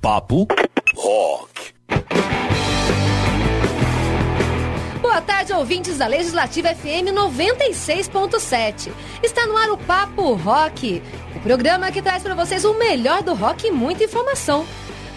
Papo Rock. Boa tarde, ouvintes da Legislativa FM 96.7. Está no ar o Papo Rock, o programa que traz para vocês o melhor do rock e muita informação.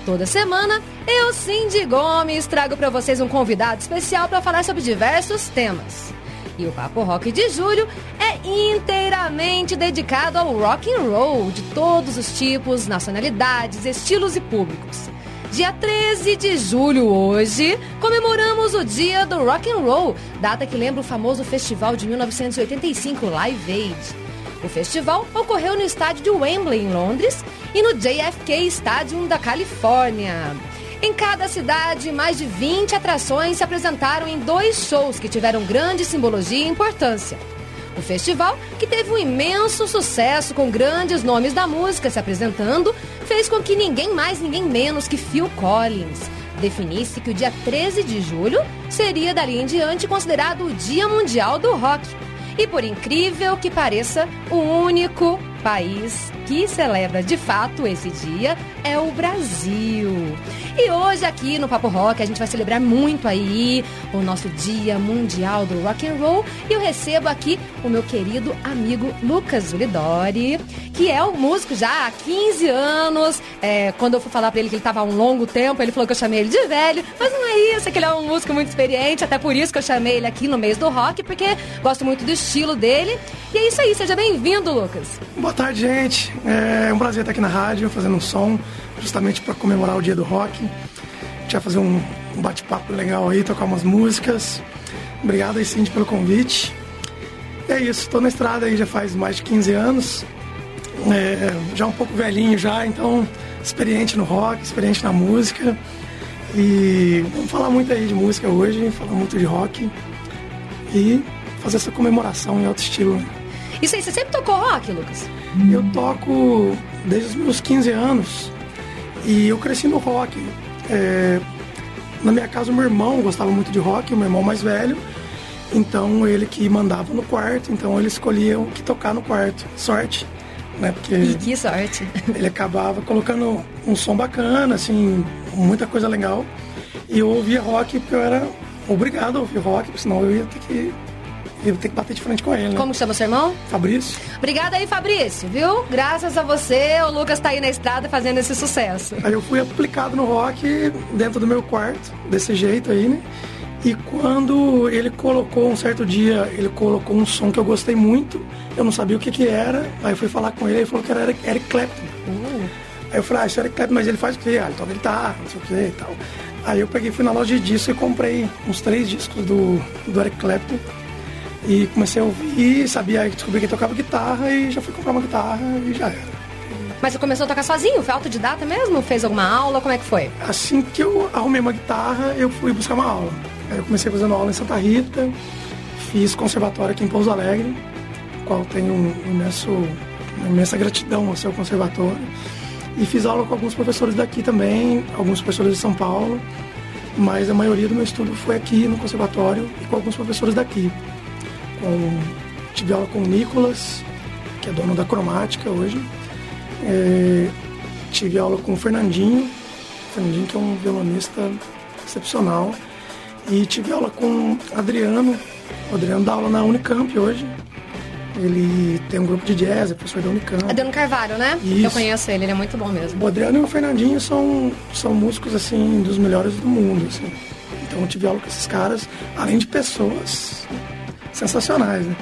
Toda semana, eu, Cindy Gomes, trago para vocês um convidado especial para falar sobre diversos temas. E o Papo Rock de julho é inteiramente dedicado ao rock and roll de todos os tipos, nacionalidades, estilos e públicos. Dia 13 de julho hoje, comemoramos o dia do rock and roll, data que lembra o famoso festival de 1985 Live Aid. O festival ocorreu no estádio de Wembley, em Londres, e no JFK Stadium da Califórnia. Em cada cidade, mais de 20 atrações se apresentaram em dois shows que tiveram grande simbologia e importância. O festival, que teve um imenso sucesso com grandes nomes da música se apresentando, fez com que ninguém mais, ninguém menos que Phil Collins definisse que o dia 13 de julho seria dali em diante considerado o Dia Mundial do Rock. E por incrível que pareça, o único país que celebra de fato esse dia é o Brasil. E hoje aqui no Papo Rock a gente vai celebrar muito aí o nosso Dia Mundial do Rock and Roll e eu recebo aqui o meu querido amigo Lucas Zulidori, que é um músico já há 15 anos. É, quando eu fui falar para ele que ele estava há um longo tempo, ele falou que eu chamei ele de velho, mas não é isso, é que ele é um músico muito experiente, até por isso que eu chamei ele aqui no mês do rock, porque gosto muito do estilo dele. E é isso aí, seja bem-vindo, Lucas. Boa tarde, gente. É um prazer estar aqui na rádio fazendo um som justamente para comemorar o dia do rock. A gente vai fazer um, bate-papo legal aí, tocar umas músicas. Obrigado aí, Cindy, pelo convite. É isso, estou na estrada aí já faz mais de 15 anos. É, já um pouco velhinho já, então experiente no rock, experiente na música. E vamos falar muito aí de música hoje, falar muito de rock e fazer essa comemoração em alto estilo. Né? Isso aí, você sempre tocou rock, Lucas? Eu toco desde os meus 15 anos. E eu cresci no rock. É, na minha casa, o meu irmão gostava muito de rock, o meu irmão mais velho. Então, ele que mandava no quarto, então ele escolhia o que tocar no quarto. Sorte, né? Porque E que sorte. ele acabava colocando um som bacana, assim, muita coisa legal. E eu ouvia rock porque eu era obrigado a ouvir rock, porque senão eu ia ter que, ia ter que bater de frente com ele, né? Como chama seu irmão? Fabrício. Obrigada aí, Fabrício, viu? Graças a você, o Lucas tá aí na estrada fazendo esse sucesso. Aí eu fui aplicado no rock dentro do meu quarto, desse jeito aí, né? E quando ele colocou, um certo dia, ele colocou um som que eu gostei muito, eu não sabia o que que era, aí eu fui falar com ele, ele falou que era Eric, Clapton. Aí eu falei, ah, isso é Eric Clapton, mas ele faz o quê? Ah, ele toca guitarra, não sei o quê e tal. Aí eu peguei, fui na loja de disco e comprei uns três discos do, do Eric Clapton. E comecei a ouvir, sabia, descobri que tocava guitarra e já fui comprar uma guitarra e já era. Mas você começou a tocar sozinho? Foi autodidata mesmo? Fez alguma aula? Como é que foi? Assim que eu arrumei uma guitarra, eu fui buscar uma aula. Aí eu comecei fazendo aula em Santa Rita, fiz conservatório aqui em Pouso Alegre, qual tenho um imenso, uma imensa gratidão ao seu conservatório. E fiz aula com alguns professores daqui também, alguns professores de São Paulo, mas a maioria do meu estudo foi aqui no conservatório e com alguns professores daqui. Com, tive aula com o Nicolas, que é dono da Cromática hoje. É, tive aula com o Fernandinho, Fernandinho que é um violonista excepcional. E tive aula com o Adriano. O Adriano dá aula na Unicamp hoje. Ele tem um grupo de jazz, é professor da Unicamp. Adriano Carvalho, né? Isso. Eu conheço ele, ele é muito bom mesmo. O Adriano e o Fernandinho são, são músicos, assim, dos melhores do mundo, assim. Então eu tive aula com esses caras, além de pessoas sensacionais, né?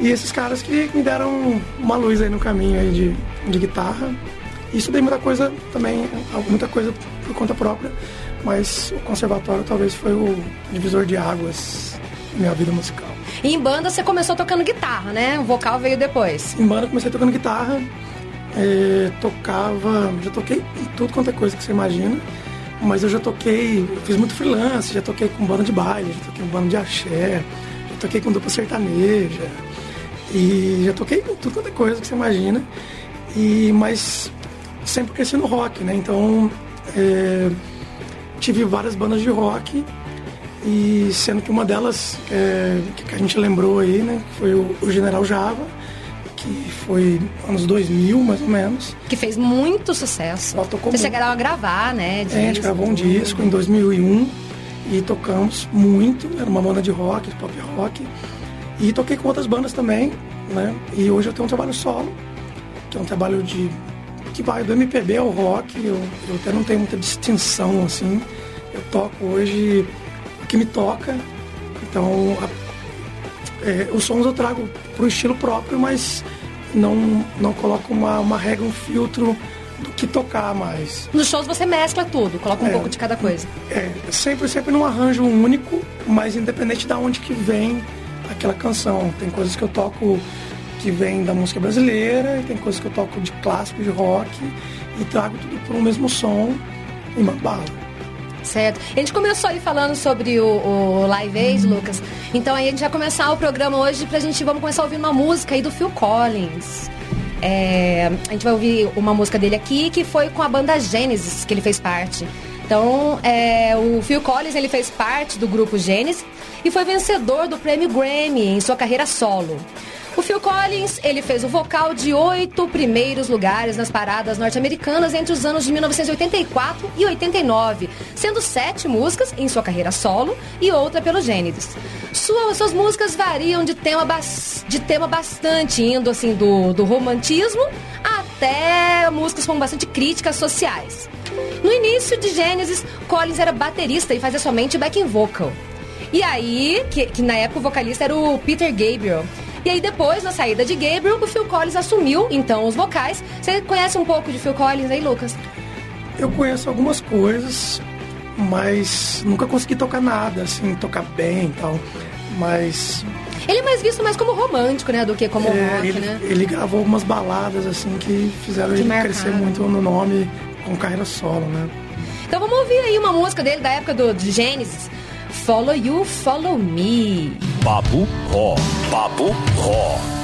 E esses caras que me deram uma luz aí no caminho aí de, de guitarra. E estudei muita coisa também, muita coisa por conta própria, mas o conservatório talvez foi o divisor de águas na minha vida musical. E em banda você começou tocando guitarra, né? O vocal veio depois. Em banda eu comecei tocando guitarra, eh, tocava, já toquei em tudo quanto é coisa que você imagina, mas eu já toquei, fiz muito freelance, já toquei com banda de baile, já toquei com banda de axé, toquei com dupla sertaneja, e já toquei com tudo quanto é coisa que você imagina, e, mas sempre cresci no rock, né? Então eh, tive várias bandas de rock, e sendo que uma delas é, que a gente lembrou aí, né, foi o, o General Java, que foi anos 2000, mais ou menos. Que fez muito sucesso. Vocês chegaram a gravar, né? É, a gente gravou um disco em 2001 e tocamos muito. Era uma banda de rock, pop rock. E toquei com outras bandas também, né? E hoje eu tenho um trabalho solo, que é um trabalho de que vai do MPB ao rock. Eu, eu até não tenho muita distinção assim. Eu toco hoje o que me toca. Então, a- é, os sons eu trago pro estilo próprio, mas não, não coloco uma, uma regra, um filtro do que tocar mais. Nos shows você mescla tudo, coloca um É. pouco de cada coisa. É, sempre, sempre num arranjo único, mas independente de onde que vem aquela canção. Tem coisas que eu toco que vem da música brasileira, e tem coisas que eu toco de clássico, de rock, e trago tudo por um mesmo som e uma bala. Certo. A gente começou aí falando sobre o, o Live Aid, Lucas. Então aí a gente vai começar o programa hoje pra gente, vamos começar ouvir uma música aí do Phil Collins. É, a gente vai ouvir uma música dele aqui que foi com a banda Genesis que ele fez parte. Então, é, o Phil Collins ele fez parte do grupo Genesis e foi vencedor do prêmio Grammy em sua carreira solo. O Phil Collins, ele fez o vocal de oito primeiros lugares nas paradas norte-americanas entre os anos de 1984 e 89, sendo sete músicas em sua carreira solo e outra pelo Genesis. Sua- suas músicas variam de tema, bas- de tema bastante, indo assim do, do romantismo até músicas com bastante críticas sociais. No início de Genesis, Collins era baterista e fazia somente backing vocal. E aí, que, que na época o vocalista era o Peter Gabriel. E aí depois, na saída de Gabriel, o Phil Collins assumiu, então, os vocais. Você conhece um pouco de Phil Collins aí, Lucas? Eu conheço algumas coisas, mas nunca consegui tocar nada, assim, tocar bem e tal. Mas Ele é mais visto mais como romântico, né, do que como é, rock, ele, né? ele gravou algumas baladas assim que fizeram Que ele marcaram. crescer muito no nome com carreira solo, né? Então vamos ouvir aí uma música dele da época do de Genesis. Follow You, Follow Me. Papo Rock. Papo Rock.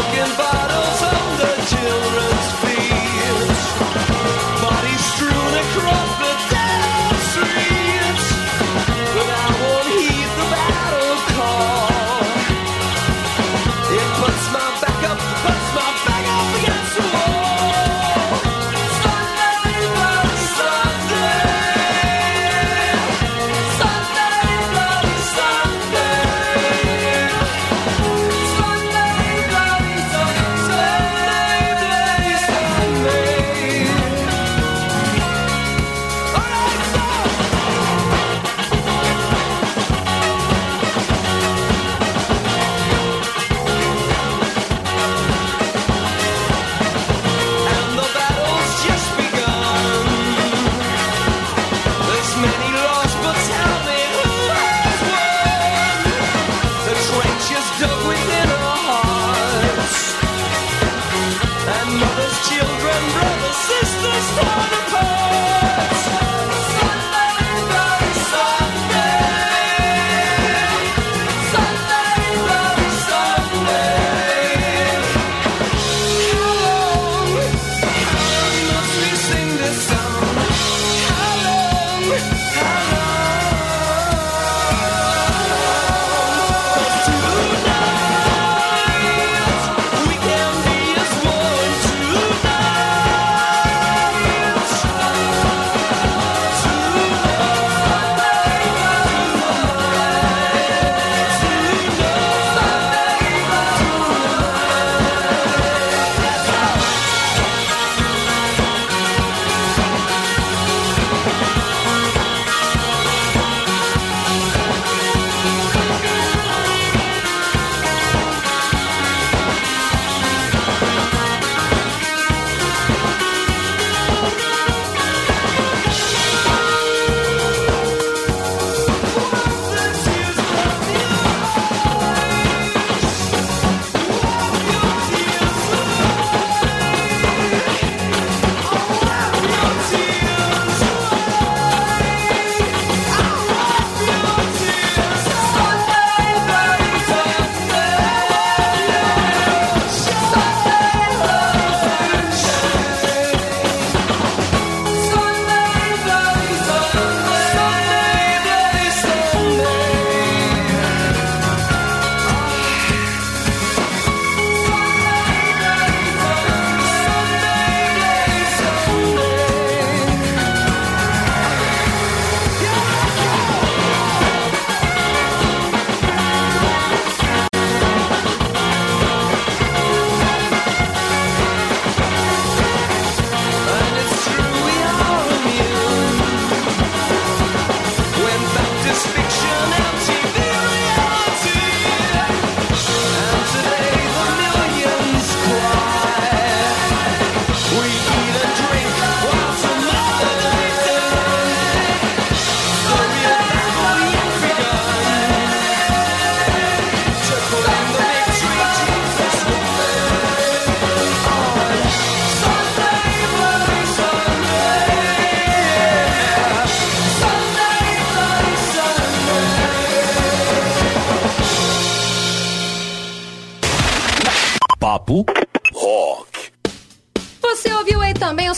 looking by.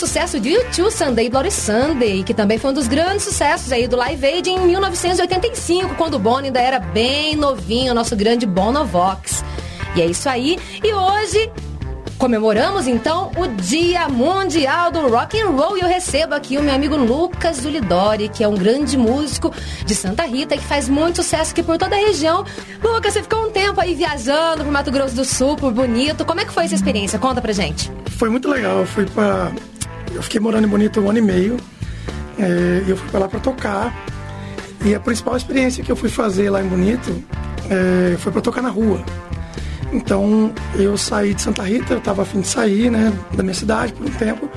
Sucesso de YouTube Sunday Bloody Sunday, que também foi um dos grandes sucessos aí do Live Aid em 1985, quando o Bono ainda era bem novinho, nosso grande Bonovox. E é isso aí. E hoje Comemoramos então o Dia Mundial do Rock and Roll e eu recebo aqui o meu amigo Lucas Zulidori, que é um grande músico de Santa Rita que faz muito sucesso aqui por toda a região. Lucas, você ficou um tempo aí viajando pro Mato Grosso do Sul, por Bonito. Como é que foi essa experiência? Conta pra gente. Foi muito legal. Eu fui para eu fiquei morando em Bonito um ano e meio é, eu fui para lá para tocar. E a principal experiência que eu fui fazer lá em Bonito é, foi para tocar na rua. Então eu saí de Santa Rita, eu estava afim de sair né, da minha cidade por um tempo,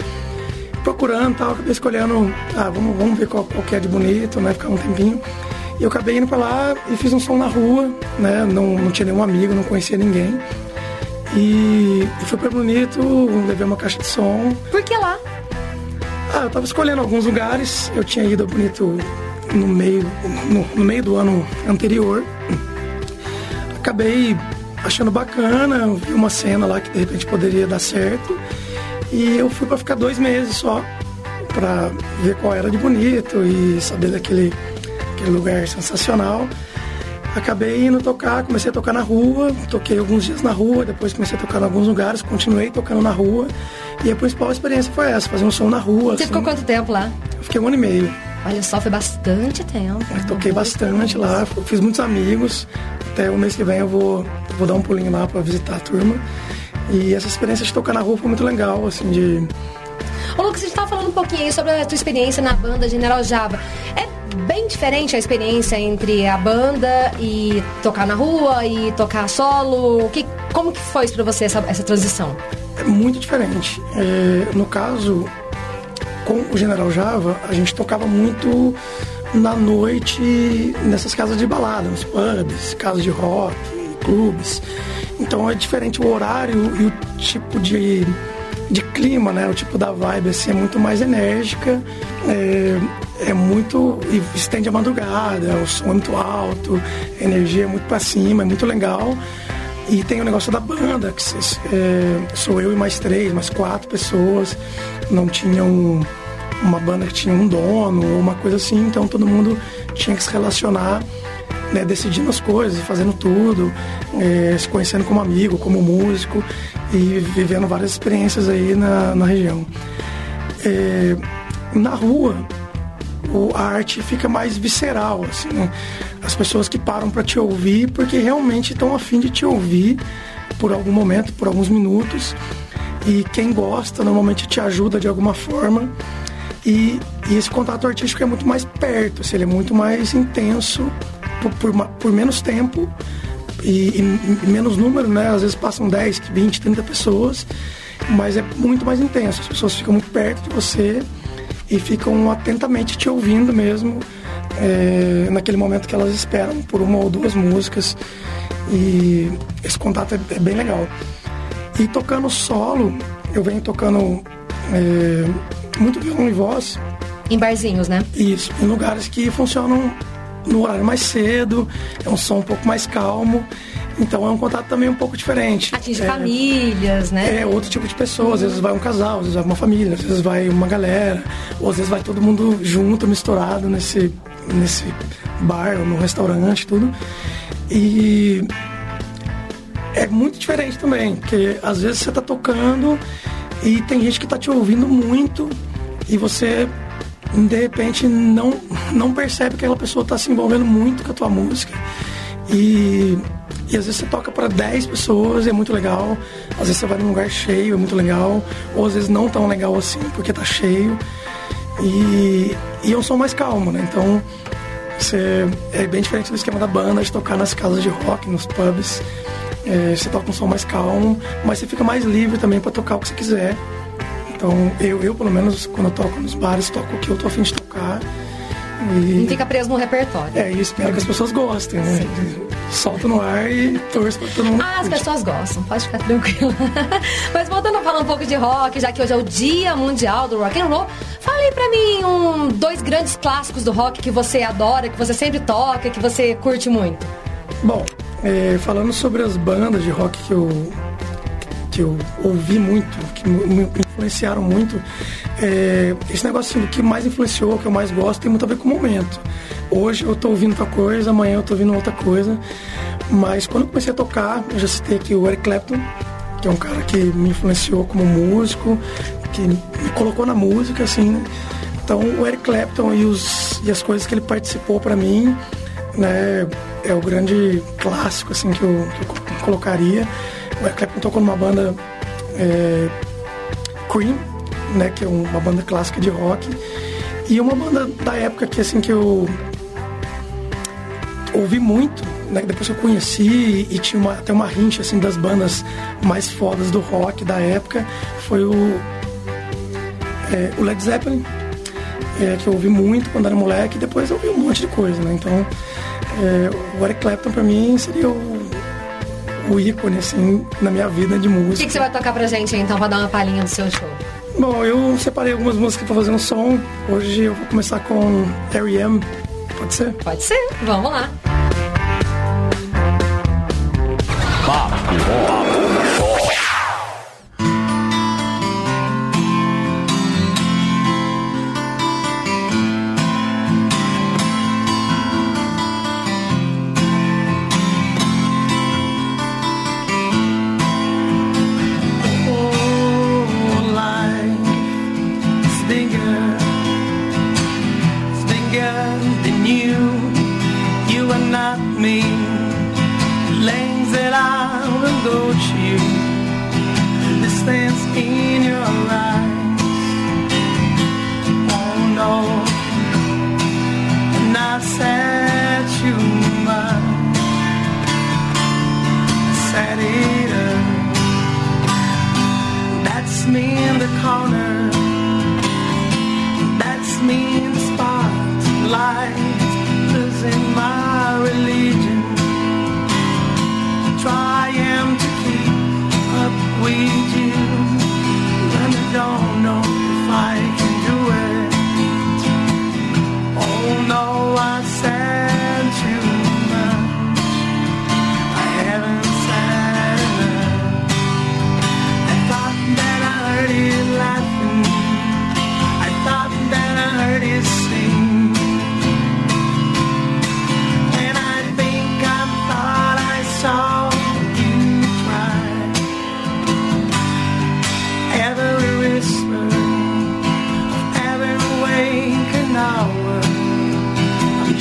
procurando tal, acabei escolhendo, ah, vamos, vamos ver qual, qual que é de bonito, né, ficar um tempinho. E eu acabei indo para lá e fiz um som na rua, né, não, não tinha nenhum amigo, não conhecia ninguém. E, e fui para Bonito, levei uma caixa de som. Por que lá? Ah, eu tava escolhendo alguns lugares. Eu tinha ido a Bonito no meio, no, no meio do ano anterior. Acabei achando bacana, vi uma cena lá que de repente poderia dar certo. E eu fui para ficar dois meses só, para ver qual era de bonito e saber daquele aquele lugar sensacional. Acabei indo tocar, comecei a tocar na rua, toquei alguns dias na rua, depois comecei a tocar em alguns lugares, continuei tocando na rua. E a principal experiência foi essa, fazer um som na rua. Você assim. ficou quanto tempo lá? Eu fiquei um ano e meio. Olha só, foi bastante tempo. Eu toquei bastante lá, fiz muitos amigos. Até o mês que vem eu vou, vou dar um pulinho lá para visitar a turma. E essa experiência de tocar na rua foi muito legal, assim, de... Ô Lucas, você estava falando um pouquinho aí sobre a tua experiência na banda General Java. É bem diferente a experiência entre a banda e tocar na rua e tocar solo. Que, como que foi para você essa, essa transição? É muito diferente. É, no caso, com o General Java, a gente tocava muito na noite nessas casas de balada, nos pubs, casas de rock, clubes. Então é diferente o horário e o tipo de, de clima, né? O tipo da vibe assim, é muito mais enérgica, é, é muito. estende a madrugada, o som é muito alto, a energia é muito para cima, é muito legal. E tem o negócio da banda, que é, sou eu e mais três, mais quatro pessoas. Não tinha um, uma banda que tinha um dono ou uma coisa assim, então todo mundo tinha que se relacionar, né, decidindo as coisas, fazendo tudo, é, se conhecendo como amigo, como músico e vivendo várias experiências aí na, na região. É, na rua, a arte fica mais visceral, assim, né? As pessoas que param para te ouvir porque realmente estão afim de te ouvir por algum momento, por alguns minutos. E quem gosta normalmente te ajuda de alguma forma. E, e esse contato artístico é muito mais perto, assim, ele é muito mais intenso por, por, por menos tempo e, e, menos número, né? Às vezes passam 10, 20, 30 pessoas, mas é muito mais intenso. As pessoas ficam muito perto de você e ficam atentamente te ouvindo mesmo é, naquele momento que elas esperam por uma ou duas músicas e esse contato é, é bem legal. E tocando solo, eu venho tocando é, muito violão e voz. Em barzinhos, né? Isso, em lugares que funcionam no horário mais cedo, é um som um pouco mais calmo. Então é um contato também um pouco diferente. Atinge é, famílias, né? É, outro tipo de pessoas. Às vezes vai um casal, às vezes vai uma família, às vezes vai uma galera, ou às vezes vai todo mundo junto, misturado nesse, nesse bar ou no restaurante, tudo. E é muito diferente também, porque às vezes você tá tocando e tem gente que tá te ouvindo muito e você de repente não, não percebe que aquela pessoa está se envolvendo muito com a tua música. E e às vezes você toca para 10 pessoas e é muito legal. Às vezes você vai num lugar cheio, é muito legal. Ou às vezes não tão legal assim, porque tá cheio. E, e é um som mais calmo, né? Então você, é bem diferente do esquema da banda, de tocar nas casas de rock, nos pubs. É, você toca um som mais calmo, mas você fica mais livre também para tocar o que você quiser. Então eu, eu, pelo menos, quando eu toco nos bares, toco o que eu tô afim de tocar. E... Não fica preso no repertório. É, e espero que as pessoas gostem, né? Solta no ar e torço pra todo mundo. Ah, as pessoas gostam, pode ficar tranquilo. Mas voltando a falar um pouco de rock, já que hoje é o Dia Mundial do Rock and Roll, fale pra mim um, dois grandes clássicos do rock que você adora, que você sempre toca, que você curte muito. Bom, é, falando sobre as bandas de rock que eu que eu ouvi muito, que me influenciaram muito, é, esse negócio assim, que mais influenciou, que eu mais gosto, tem muito a ver com o momento. Hoje eu tô ouvindo outra coisa, amanhã eu tô ouvindo outra coisa, mas quando eu comecei a tocar, eu já citei aqui o Eric Clapton, que é um cara que me influenciou como músico, que me colocou na música, assim, né? Então o Eric Clapton e, os, e as coisas que ele participou para mim, né, é o grande clássico, assim, que eu, que eu colocaria. O Eric Clapton tocou numa banda é, Cream, né, que é uma banda clássica de rock, e uma banda da época que assim que eu ouvi muito, né, depois eu conheci e tinha uma, até uma rincha assim das bandas mais fodas do rock da época, foi o é, o Led Zeppelin, é, que eu ouvi muito quando era moleque, e depois eu ouvi um monte de coisa, né? Então, é, o Eric Clapton para mim seria o o ícone, assim, na minha vida de música. O que, que, você vai tocar pra gente, então, pra dar uma palhinha do seu show? Bom, eu separei algumas músicas pra fazer um som. Hoje eu vou começar com R.E.M. Pode ser? Pode ser. Vamos lá. Papo, papo,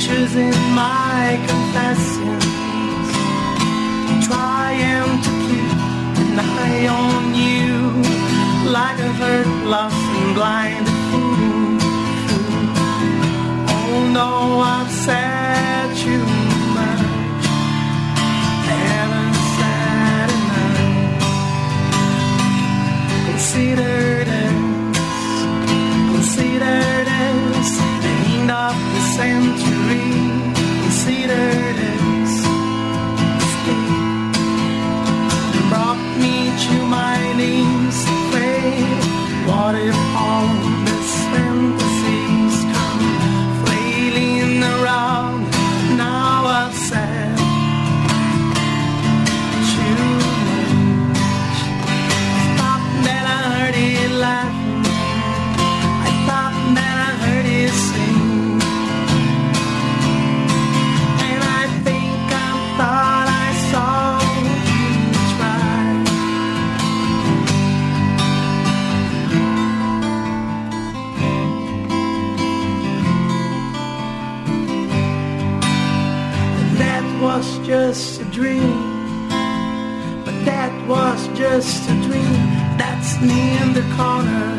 pictures in my confessions, trying to keep an eye on you, like a hurt, lost and blind fool. Oh no, I've said too much, haven't said enough. Considered us, considered century me in the corner.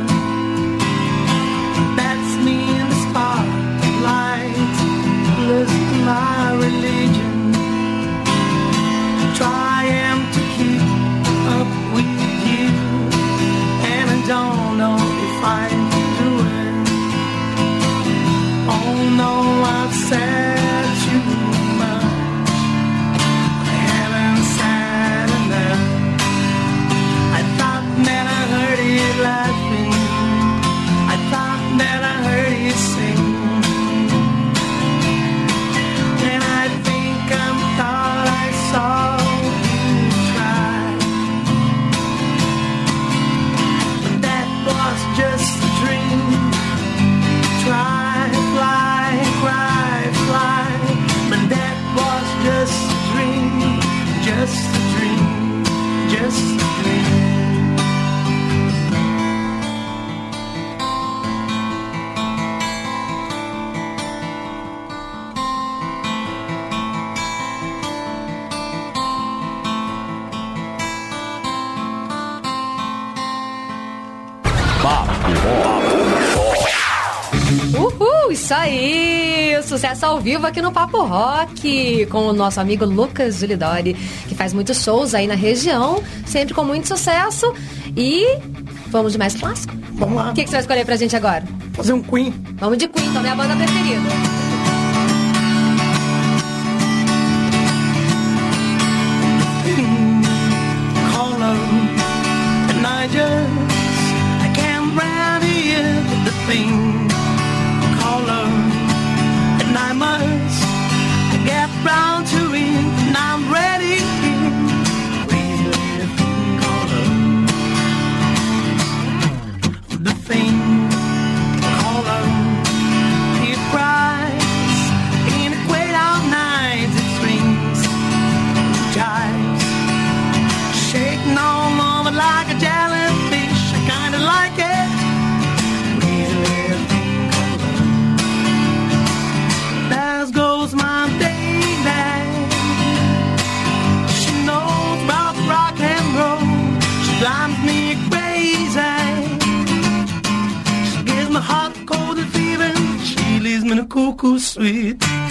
aí! Sucesso ao vivo aqui no Papo Rock com o nosso amigo Lucas Zulidori que faz muitos shows aí na região, sempre com muito sucesso. E vamos de mais clássico? Vamos lá. O que, que você vai escolher pra gente agora? Fazer um Queen. Vamos de Queen, então, minha banda preferida. sweet.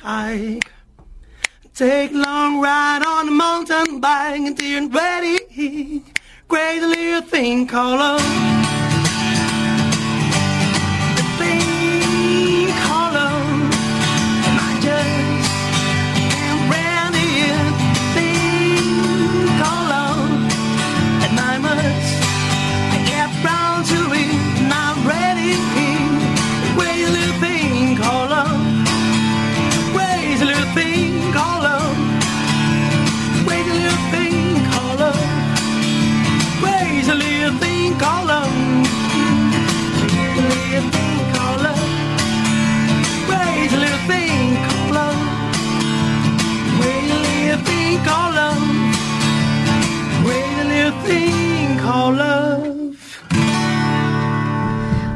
hitchhike. Take long ride on a mountain bike until you're ready. Great little thing called love. Love.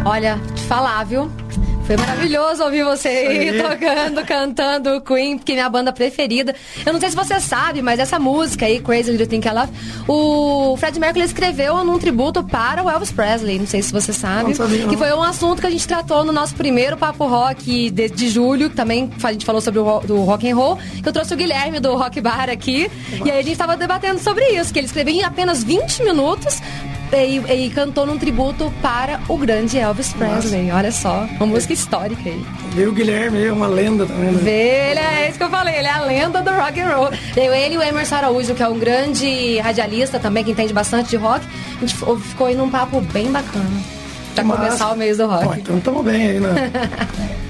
Olha, te falar, viu? Foi maravilhoso ouvir você aí tocando, cantando Queen, que é minha banda preferida. Eu não sei se você sabe, mas essa música aí, Crazy Little Thing I Love, o Fred Mercury escreveu num tributo para o Elvis Presley. Não sei se você sabe. Não sabia, não. Que foi um assunto que a gente tratou no nosso primeiro Papo Rock de, de julho, que também a gente falou sobre o do rock and roll, que eu trouxe o Guilherme do Rock Bar aqui. E aí a gente tava debatendo sobre isso, que ele escreveu em apenas 20 minutos e, e cantou num tributo para o grande Elvis Presley. Olha só, uma música histórica aí. Viu o Guilherme aí, uma lenda também, né? Ele é isso que eu falei, ele é a lenda do rock and roll. Ele e o Emerson Araújo, que é um grande radialista também, que entende bastante de rock. A gente ficou aí num papo bem bacana. Pra Massa. começar o mês do rock. Ó, então tamo bem aí, né?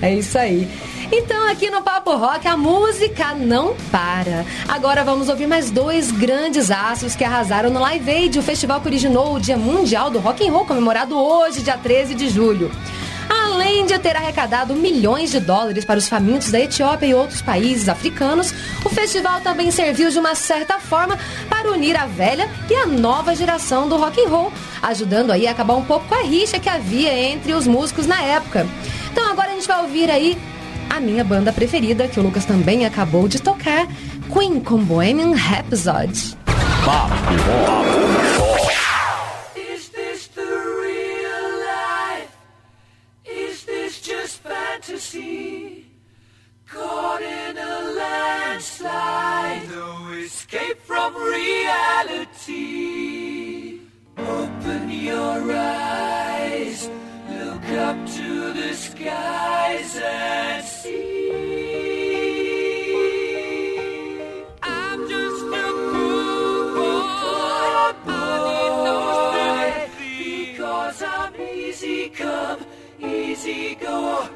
É isso aí. Então, aqui no Papo Rock, a música não para. Agora vamos ouvir mais dois grandes astros que arrasaram no Live Aid, o festival que originou o Dia Mundial do Rock and Roll, comemorado hoje, dia 13 de julho. Além de ter arrecadado milhões de dólares para os famintos da Etiópia e outros países africanos, o festival também serviu de uma certa forma para unir a velha e a nova geração do rock and roll, ajudando aí a acabar um pouco com a rixa que havia entre os músicos na época. Então agora a gente vai ouvir aí a minha banda preferida, que o Lucas também acabou de tocar, Queen com Bohemian Rhapsody. Papo no escape from reality. Up to the skies and see. I'm just a poor boy, boy, because I'm easy come, easy go.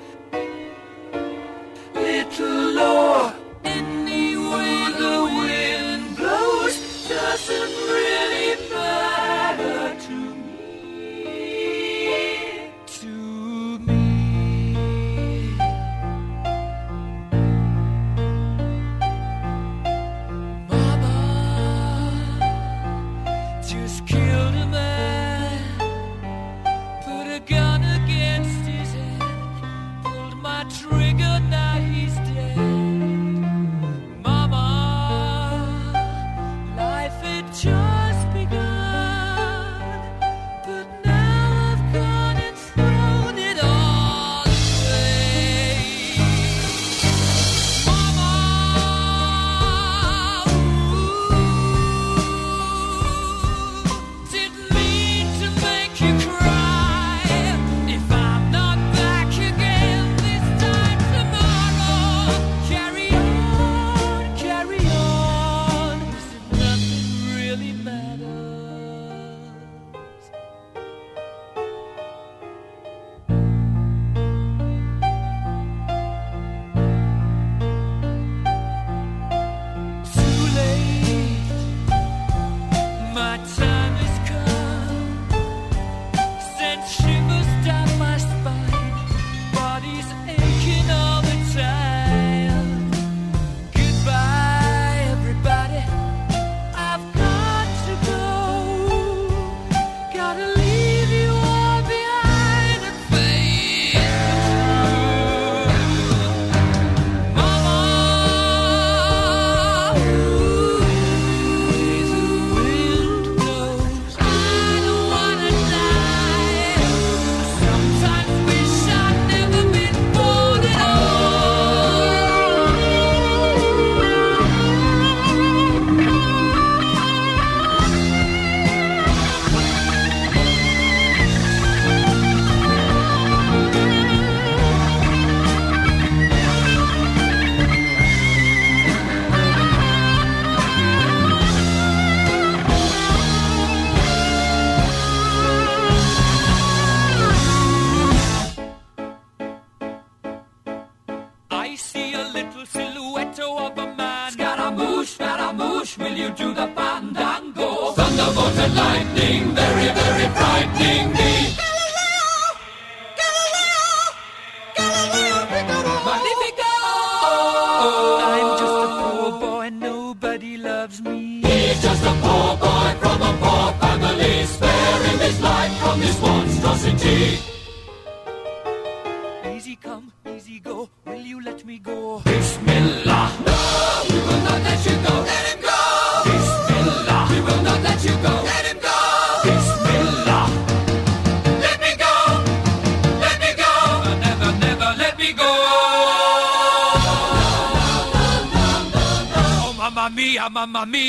Mamma mia.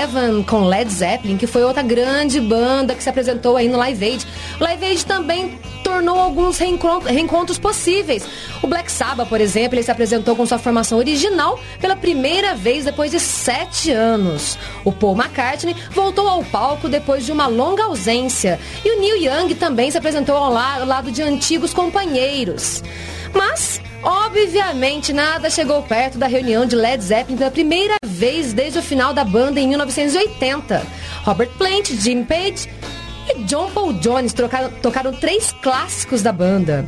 Heaven com Led Zeppelin, que foi outra grande banda que se apresentou aí no Live Aid. O Live Aid também tornou alguns reencontros, reencontros possíveis. O Black Sabbath, por exemplo, ele se apresentou com sua formação original pela primeira vez depois de sete anos. O Paul McCartney voltou ao palco depois de uma longa ausência. E o Neil Young também se apresentou ao la- ao lado de antigos companheiros. Mas, obviamente, nada chegou perto da reunião de Led Zeppelin pela primeira vez desde o final da banda em 1980. Robert Plant, Jim Page e John Paul Jones trocaram- tocaram três clássicos da banda.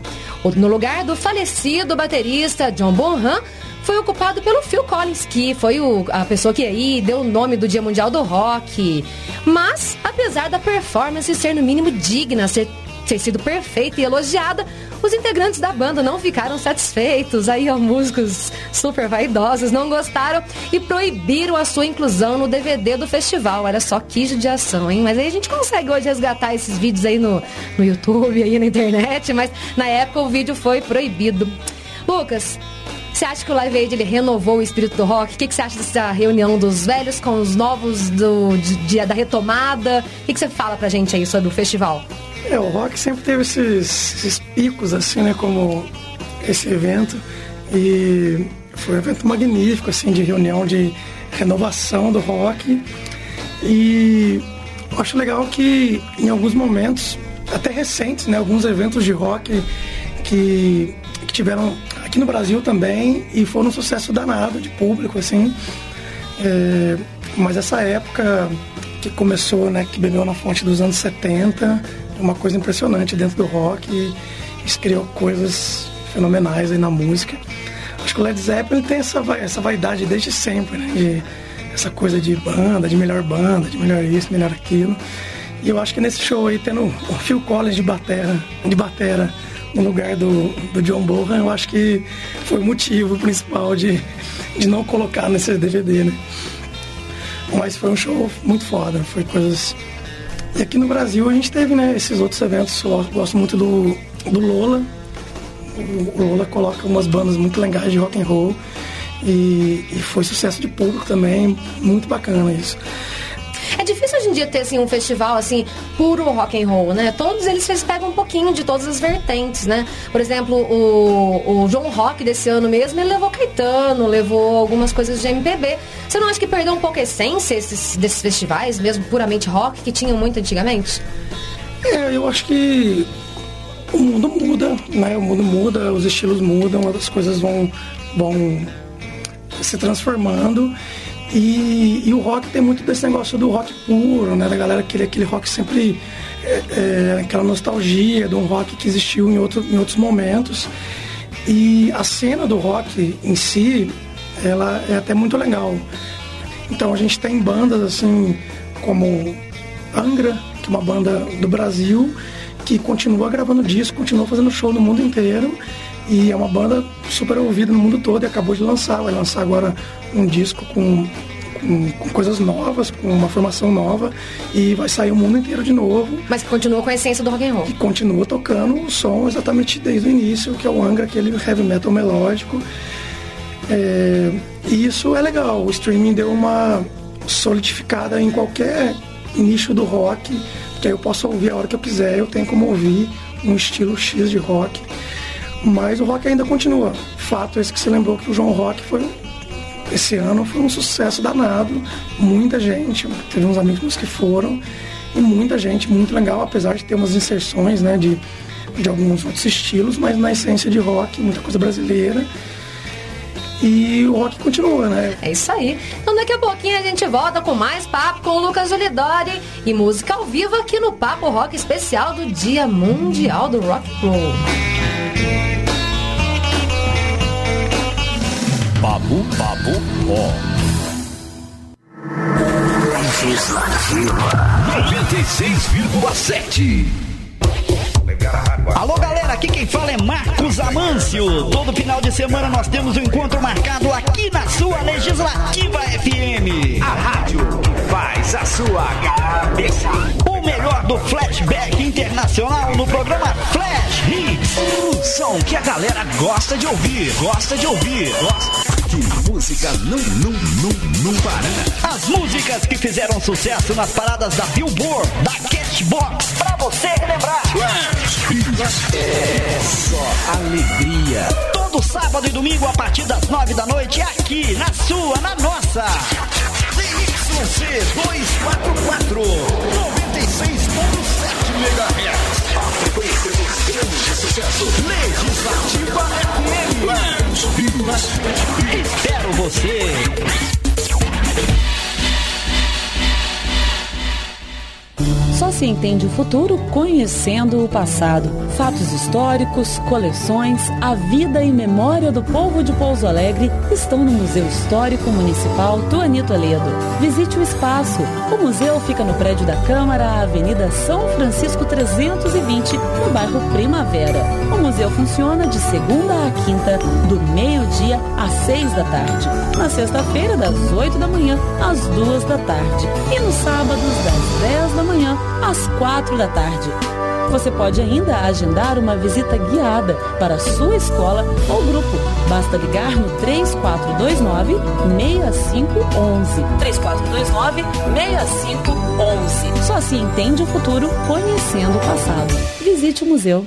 No lugar do falecido baterista John Bonham, foi ocupado pelo Phil Collins, que foi o- a pessoa que aí deu o nome do Dia Mundial do Rock. Mas, apesar da performance ser no mínimo digna, ser ter sido perfeita e elogiada, os integrantes da banda não ficaram satisfeitos. Aí, ó, músicos super vaidosos não gostaram e proibiram a sua inclusão no DVD do festival. Era só que judiação, hein? Mas aí a gente consegue hoje resgatar esses vídeos aí no, no YouTube, aí na internet, mas na época o vídeo foi proibido. Lucas, você acha que o Live Aid ele renovou o espírito do rock? O que, você acha dessa reunião dos velhos com os novos do, de- da retomada? O que, que você fala pra gente aí sobre o festival? É, o rock sempre teve esses, esses picos, assim, né, como esse evento. E foi um evento magnífico, assim, de reunião, de renovação do rock. E eu acho legal que em alguns momentos, até recentes, né, alguns eventos de rock que, que tiveram aqui no Brasil também e foram um sucesso danado de público, assim. É, mas essa época que começou, né, que bebeu na fonte dos anos 70, é uma coisa impressionante dentro do rock e isso criou coisas fenomenais aí na música. Acho que o Led Zeppelin tem essa, essa vaidade desde sempre, né, de essa coisa de banda, de melhor banda, de melhor isso, melhor aquilo. E eu acho que nesse show aí, tendo o Phil Collins de batera, de batera no lugar do, do John Bonham, eu acho que foi o motivo principal de, de não colocar nesse DVD, né? Mas foi um show muito foda, foi coisas. E aqui no Brasil a gente teve, né, esses outros eventos. Eu gosto muito do, do Lola. O Lola coloca umas bandas muito legais de rock and roll. E, e foi sucesso de público também, muito bacana isso. É difícil hoje em dia ter assim um festival assim puro rock and roll, né? Todos eles, pegam um pouquinho de todas as vertentes, né? Por exemplo, o, o João Rock desse ano mesmo, ele levou Caetano, levou algumas coisas de MPB. Você não acha que perdeu um pouco a essência esses, desses festivais, mesmo puramente rock, que tinham muito antigamente? É, eu acho que o mundo muda, né? O mundo muda, os estilos mudam, as coisas vão, vão se transformando. E, e o rock tem muito desse negócio do rock puro, né? Da galera aquele, aquele rock sempre. é, é, aquela nostalgia de um rock que existiu em, outro, em outros momentos. E a cena do rock em si, ela é até muito legal. Então a gente tem bandas assim como Angra, que é uma banda do Brasil, que continua gravando disco, continua fazendo show no mundo inteiro. E é uma banda super ouvida no mundo todo e acabou de lançar. Vai lançar agora um disco com, com, com coisas novas, com uma formação nova. E vai sair o mundo inteiro de novo. Mas que continua com a essência do rock and roll. E continua tocando o som exatamente desde o início, que é o Angra, aquele heavy metal melódico. É, e isso é legal. O streaming deu uma solidificada em qualquer nicho do rock, que aí eu posso ouvir a hora que eu quiser, eu tenho como ouvir um estilo X de rock. Mas o rock ainda continua. Fato esse que você lembrou que o João Rock foi esse ano foi um sucesso danado, muita gente, teve uns amigos que foram e muita gente, muito legal, apesar de ter umas inserções, né, de de alguns outros estilos, mas na essência de rock, muita coisa brasileira. E o rock continua, né? É isso aí. Então daqui a pouquinho a gente volta com mais papo com o Lucas Julidori e música ao vivo aqui no Papo Rock especial do Dia Mundial do Rock Roll. Papo, papo, ó. 96,7. Alô galera, aqui quem fala é Marcos Amâncio. Todo final de semana nós temos um encontro marcado aqui na sua Legislativa FM. A rádio faz a sua cabeça. O melhor do flashback internacional no programa Flash Hits. O som que a galera gosta de ouvir, gosta de ouvir, gosta. Que música não, não, não, não para. As músicas que fizeram sucesso nas paradas da Billboard, da Cashbox, pra você relembrar. É só alegria. Todo sábado e domingo a partir das nove da noite aqui na sua, na nossa. ZYC 244, 96.7 MHz. A frequência dos grandes sucessos. Legislativa FM. Espero você. Só se entende o futuro conhecendo o passado. Fatos históricos, coleções, a vida e memória do povo de Pouso Alegre estão no Museu Histórico Municipal Tuani Toledo. Visite o espaço. O museu fica no prédio da Câmara, Avenida São Francisco 320, no bairro Primavera. O museu funciona de segunda a quinta, do meio-dia às seis da tarde. Na sexta-feira, das oito da manhã às duas da tarde. E nos sábados, das dez da manhã às quatro da tarde. Você pode ainda agendar uma visita guiada para a sua escola ou grupo. Basta ligar no 3429 6511. 3429 6511. Só se entende o futuro conhecendo o passado. Visite o museu.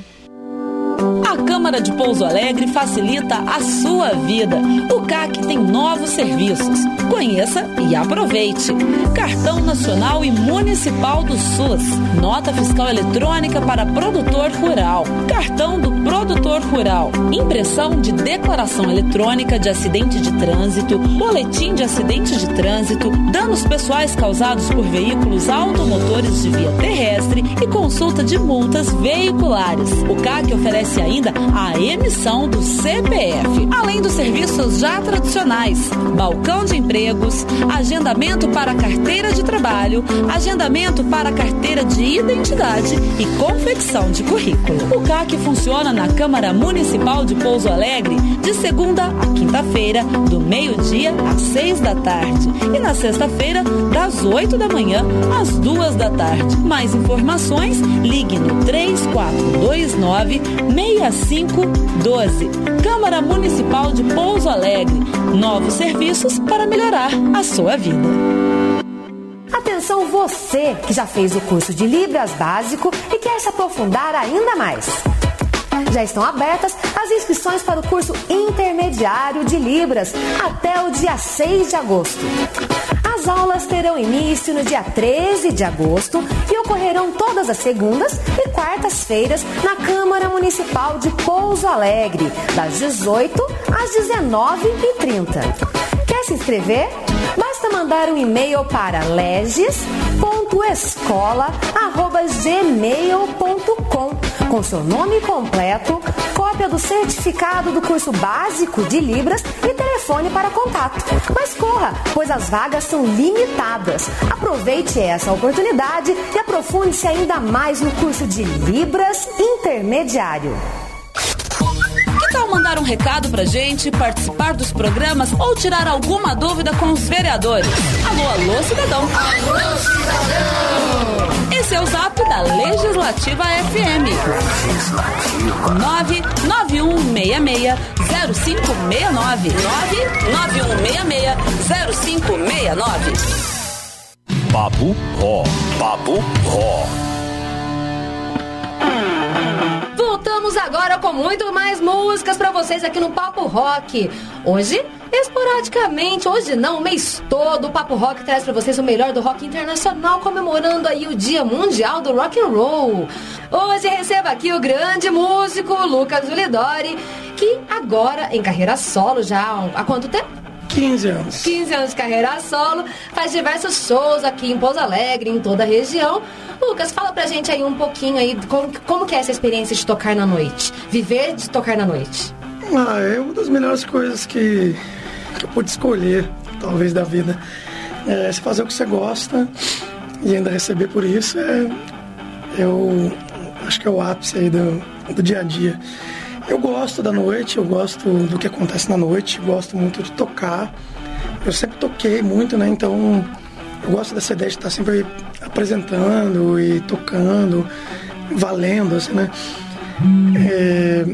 A Câmara de Pouso Alegre facilita a sua vida. O CAC tem novos serviços. Conheça e aproveite. Cartão Nacional e Municipal do SUS. Nota fiscal eletrônica para produtor rural. Cartão do produtor rural. Impressão de declaração eletrônica de acidente de trânsito. Boletim de acidente de trânsito. Danos pessoais causados por veículos automotores de via terrestre e consulta de multas veiculares. O CAC oferece ainda a emissão do CPF, além dos serviços já tradicionais: balcão de empregos, agendamento para carteira de trabalho, agendamento para carteira de identidade e confecção de currículo. O CAC funciona na Câmara Municipal de Pouso Alegre de segunda a quinta-feira, do meio-dia às seis da tarde e na sexta-feira, das oito da manhã às duas da tarde. Mais informações, ligue no 3429 6512. Câmara Municipal de Pouso Alegre. Novos serviços para melhorar a sua vida. Atenção você que já fez o curso de Libras básico e quer se aprofundar ainda mais. Já estão abertas as inscrições para o curso intermediário de Libras até o dia 6 de agosto. As aulas terão início no dia 13 de agosto e ocorrerão todas as segundas e quartas-feiras na Câmara Municipal de Pouso Alegre, das 18 às 19h30. Quer se inscrever? Basta mandar um e-mail para leges.escola.gmail.com com seu nome completo, cópia do certificado do curso básico de Libras e telefone para contato. Mas corra, pois as vagas são limitadas. Aproveite essa oportunidade e aprofunde-se ainda mais no curso de Libras Intermediário. Que tal mandar um recado pra gente, participar dos programas ou tirar alguma dúvida com os vereadores? Alô, alô, cidadão! Alô, cidadão! Esse é o zap da Legislativa FM. 991660569. 991660569. Papo Ó. Papo Ó. Voltamos agora com muito mais músicas pra vocês aqui no Papo Rock. Hoje, esporadicamente, hoje não, o mês todo, o Papo Rock traz pra vocês o melhor do rock internacional, comemorando aí o Dia Mundial do Rock and Roll. Hoje receba aqui o grande músico Lucas Ulidori, que agora em carreira solo já há quanto tempo? 15 anos. 15 anos de carreira solo, faz diversos shows aqui em Pouso Alegre, em toda a região. Lucas, fala pra gente aí um pouquinho aí como, como que é essa experiência de tocar na noite, viver de tocar na noite. Ah, é uma das melhores coisas que, que eu pude escolher, talvez, da vida. É, se fazer o que você gosta e ainda receber por isso, é, eu acho que é o ápice aí do, do dia a dia. Eu gosto da noite, eu gosto do que acontece na noite, gosto muito de tocar. Eu sempre toquei muito, né? Então eu gosto dessa ideia de estar sempre apresentando e tocando, valendo, assim, né? É,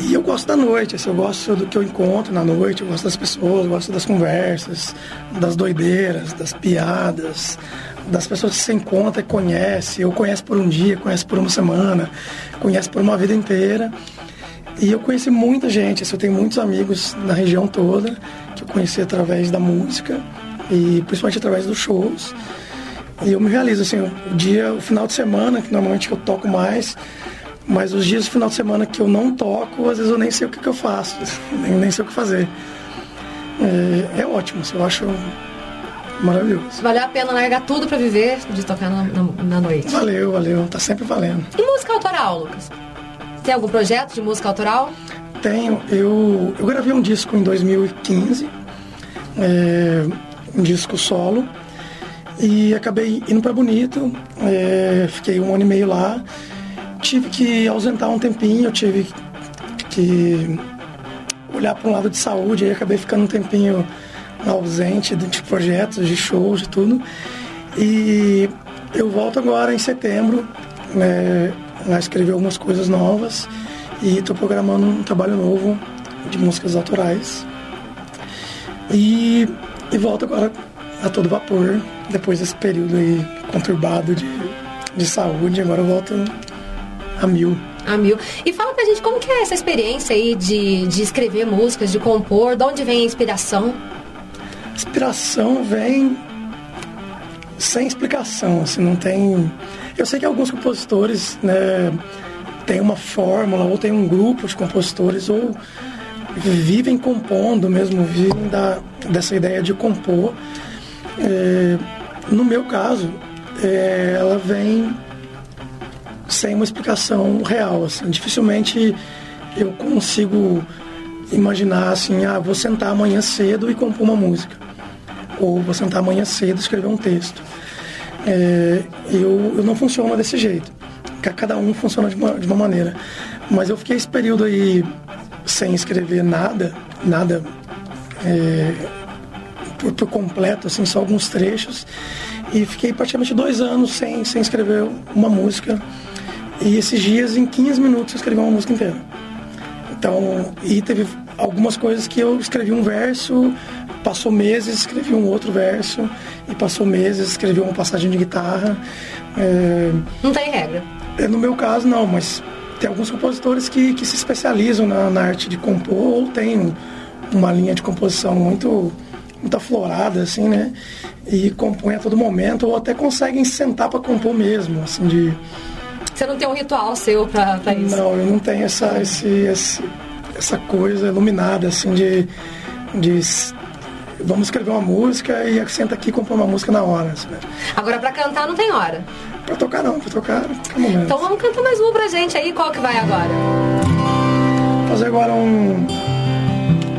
e eu gosto da noite, assim, eu gosto do que eu encontro na noite, eu gosto das pessoas, eu gosto das conversas, das doideiras, das piadas, das pessoas que você encontra e conhece, ou conhece por um dia, conhece por uma semana, conhece por uma vida inteira. E eu conheci muita gente, assim, eu tenho muitos amigos na região toda, que eu conheci através da música e principalmente através dos shows. E eu me realizo, assim, o dia, o final de semana, que normalmente eu toco mais, mas os dias do final de semana que eu não toco, às vezes eu nem sei o que, que eu faço, nem, nem sei o que fazer. É, é ótimo, assim, eu acho maravilhoso. Valeu a pena largar tudo pra viver de tocar na, na- na noite. Valeu, valeu, tá sempre valendo. E música autoral, Lucas? Tem algum projeto de música autoral? Tenho, eu, eu gravei um disco em 2015, é, um disco solo, e acabei indo para Bonito, é, fiquei um ano e meio lá, tive que ausentar um tempinho, tive que olhar para um lado de saúde, aí acabei ficando um tempinho ausente de, projetos, de shows, de tudo. E eu volto agora em setembro, né, a escrever algumas coisas novas e estou programando um trabalho novo de músicas autorais. E, e volto agora a todo vapor, depois desse período aí conturbado de, de saúde, agora eu volto a mil. A mil. E fala pra gente como que é essa experiência aí de, de escrever músicas, de compor, de onde vem a inspiração? inspiração vem sem explicação, assim, não tem... Eu sei que alguns compositores, né, tem uma fórmula, ou tem um grupo de compositores, ou vivem compondo mesmo, vivem da, dessa ideia de compor. É, no meu caso, é, ela vem sem uma explicação real, assim, dificilmente eu consigo imaginar assim, ah, vou sentar amanhã cedo e compor uma música. Ou vou sentar amanhã cedo e escrever um texto. É, eu, eu não funciono desse jeito. Ca- Cada um funciona de uma, de uma maneira. Mas eu fiquei esse período aí sem escrever nada, nada é, por, por completo, assim, só alguns trechos. E fiquei praticamente dois anos sem, sem escrever uma música. E esses dias, em 15 minutos, eu escrevi uma música inteira. Então, e teve algumas coisas que eu escrevi um verso, passou meses, escrevi um outro verso, e passou meses, escrevi uma passagem de guitarra. É, Não tem regra. é, no meu caso, não, mas tem alguns compositores que, que se especializam na, na arte de compor ou tem um- uma linha de composição muito, muito aflorada, assim, né? E compõem a todo momento ou até conseguem sentar para compor mesmo, assim, de... Você não tem um ritual seu pra, pra isso? Não, eu não tenho essa, esse, esse- essa coisa iluminada, assim, de, de vamos escrever uma música e senta aqui e compor uma música na hora, assim, né? Agora pra cantar não tem hora. Pra tocar não, pra tocar, momento. Então vamos cantar mais uma pra gente aí. Qual que vai agora? fazer agora um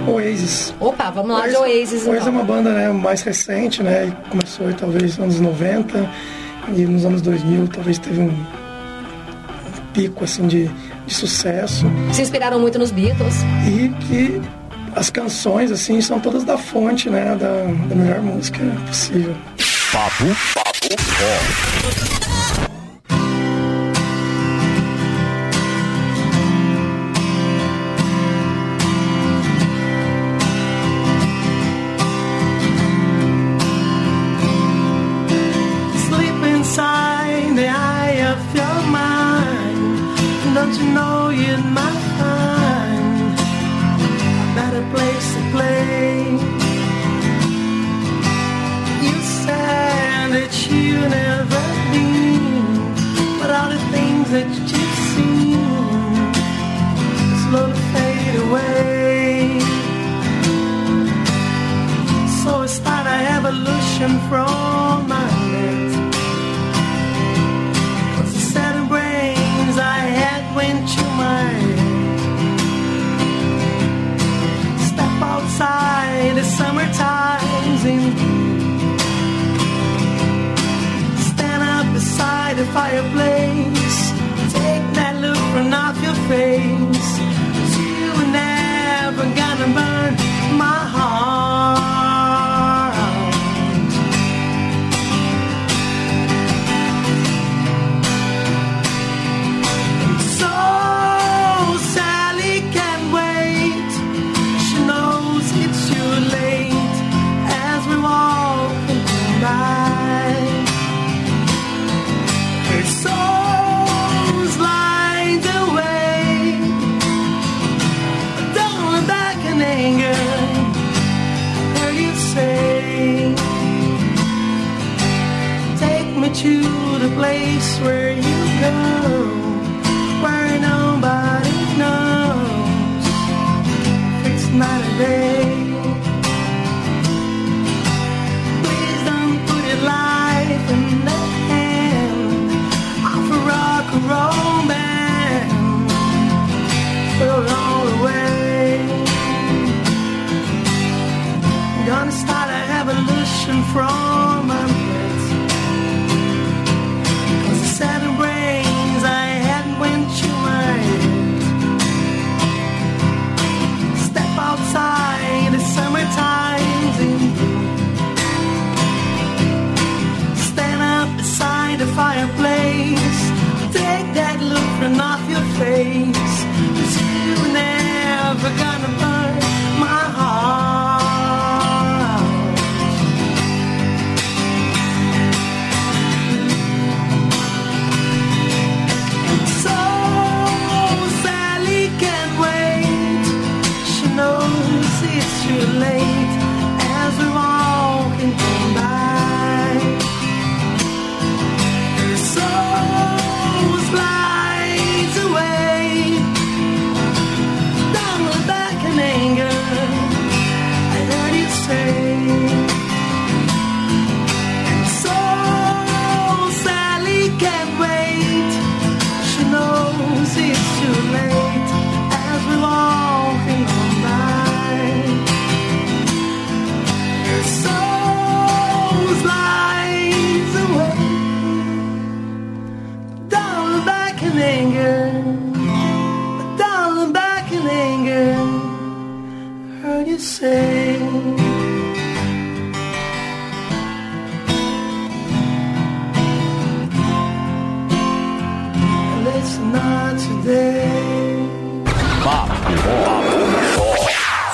Oasis. Opa, vamos lá de Oasis Oasis é então. uma banda né, mais recente, né? Começou talvez nos anos 90 e nos anos 2000 talvez teve um pico assim de, de sucesso Se inspiraram muito nos Beatles. e que as canções assim são todas da fonte, né, da, da melhor música possível. Papo, papo.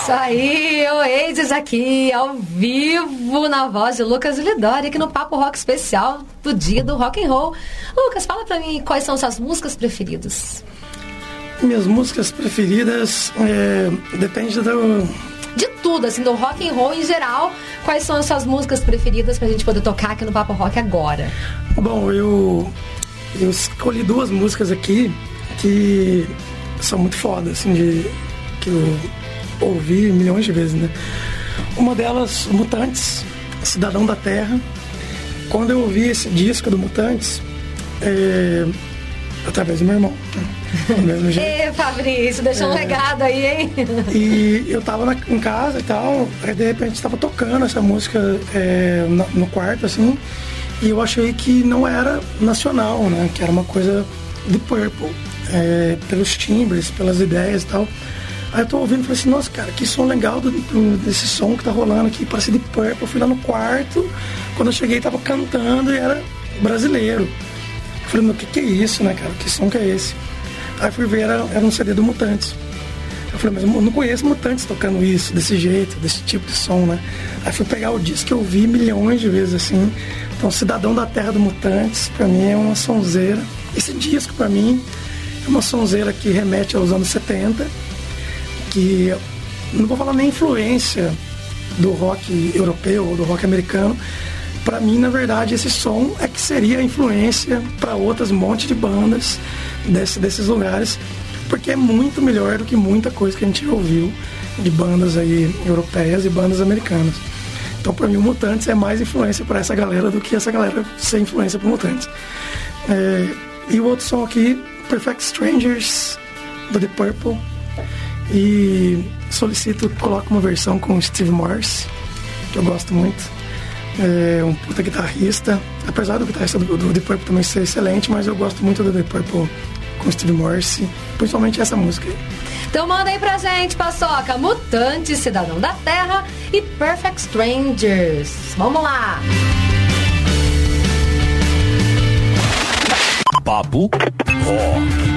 Isso aí, Oasis aqui, ao vivo, na voz de Lucas Lidori, aqui no Papo Rock Especial do dia do rock and roll. Lucas, fala pra mim quais são suas músicas preferidas. Minhas músicas preferidas é, depende do. De tudo, assim, do rock and roll em geral, quais são as suas músicas preferidas pra gente poder tocar aqui no Papo Rock agora? Bom, eu, eu escolhi duas músicas aqui que são muito foda, assim, de, que eu ouvi milhões de vezes, né? Uma delas, Mutantes, Cidadão da Terra. Quando eu ouvi esse disco do Mutantes, é, através do meu irmão, né? Do mesmo jeito. Ê, Fabrício, deixou um É. legado aí, hein? E eu tava na- em casa e tal, aí de repente tava tocando essa música é, na- no quarto, assim, e eu achei que não era nacional, né? Que era uma coisa de Purple, é, pelos timbres, pelas ideias e tal. Aí eu tô ouvindo e falei assim, nossa, cara, que som legal do- do- desse som que tá rolando aqui, parece de Purple. Eu fui lá no quarto, quando eu cheguei tava cantando e era brasileiro. Eu falei, mas o que que é isso, né, cara? Que som que é esse? Aí fui ver, era, era um CD do Mutantes. Eu falei, mas eu não conheço mutantes tocando isso, desse jeito, desse tipo de som, né? Aí fui pegar o disco que eu vi milhões de vezes assim. Então, Cidadão da Terra do Mutantes, pra mim é uma sonzeira. Esse disco, pra mim, é uma sonzeira que remete aos anos 70, que não vou falar nem influência do rock europeu ou do rock americano. Pra mim, na verdade, esse som é que seria a influência para outras monte de bandas desse, desses lugares, porque é muito melhor do que muita coisa que a gente ouviu de bandas aí europeias e bandas americanas. Então, pra mim, o Mutantes é mais influência para essa galera do que essa galera ser influência para Mutantes. É, e o outro som aqui, Perfect Strangers, do The Purple. E solicito que coloque uma versão com Steve Morse, que eu gosto muito. É um puta guitarrista. Apesar do guitarrista do, do The Purple também ser excelente, mas eu gosto muito do The Purple com o Steve Morse, principalmente essa música aí. Então manda aí pra gente, Paçoca, Mutante, Cidadão da Terra e Perfect Strangers. Vamos lá! Papo Rock.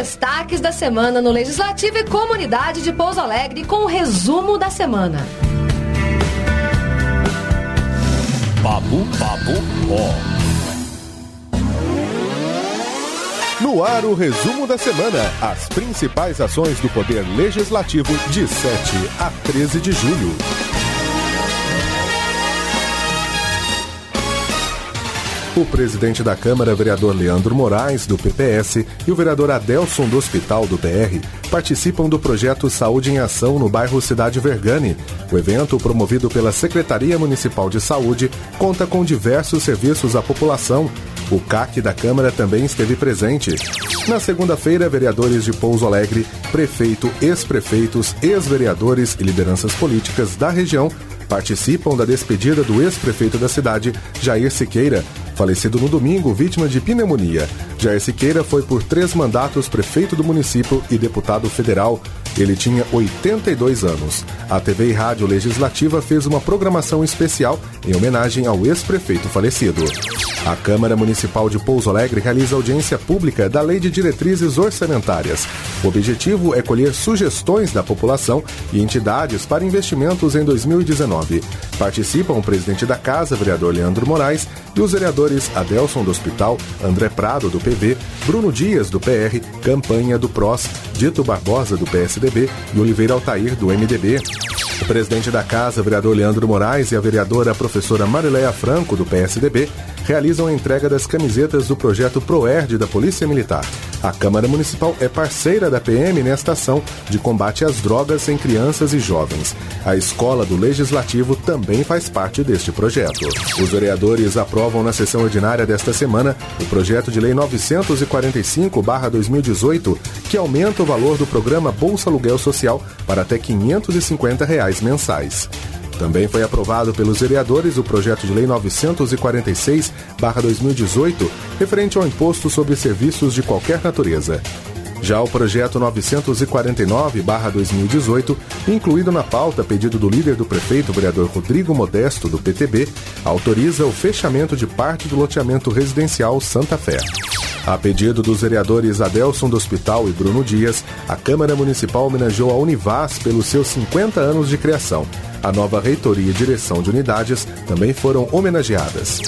Destaques da semana no Legislativo e Comunidade de Pouso Alegre com o resumo da semana. Papo, papo, ó. No ar, o resumo da semana. As principais ações do Poder Legislativo de 7 a 13 de julho. O presidente da Câmara, vereador Leandro Moraes, do PPS, e o vereador Adelson do Hospital do PR participam do projeto Saúde em Ação no bairro Cidade Vergani. O evento, promovido pela Secretaria Municipal de Saúde, conta com diversos serviços à população. O CAC da Câmara também esteve presente. Na segunda-feira, vereadores de Pouso Alegre, prefeito, ex-prefeitos, ex-vereadores e lideranças políticas da região participam da despedida do ex-prefeito da cidade, Jair Siqueira, falecido no domingo vítima de pneumonia. Jair Siqueira foi por três mandatos prefeito do município e deputado federal. Ele tinha 82 anos. A TV e Rádio Legislativa fez uma programação especial em homenagem ao ex-prefeito falecido. A Câmara Municipal de Pouso Alegre realiza audiência pública da Lei de Diretrizes Orçamentárias. O objetivo é colher sugestões da população e entidades para investimentos em 2019. Participam o presidente da Casa, vereador Leandro Moraes, e os vereadores Adelson do Hospital, André Prado, do PV, Bruno Dias, do PR, Campanha do PROS, Dito Barbosa, do PSDB e Oliveira Altair, do MDB. O presidente da Casa, vereador Leandro Moraes, e a vereadora professora Marileia Franco, do PSDB, realizam a entrega das camisetas do projeto ProERD da Polícia Militar. A Câmara Municipal é parceira da PM nesta ação de combate às drogas em crianças e jovens. A Escola do Legislativo também faz parte deste projeto. Os vereadores aprovam na sessão ordinária desta semana o projeto de lei 945-2018, que aumenta o valor do programa Bolsa Aluguel Social para até 550 reais mensais. Também foi aprovado pelos vereadores o projeto de lei 946-2018, referente ao imposto sobre serviços de qualquer natureza. Já o projeto 949-2018, incluído na pauta pedido do líder do prefeito, vereador Rodrigo Modesto, do PTB, autoriza o fechamento de parte do loteamento residencial Santa Fé. A pedido dos vereadores Adelson do Hospital e Bruno Dias, a Câmara Municipal homenageou a Univaz pelos seus 50 anos de criação. A nova reitoria e direção de unidades também foram homenageadas.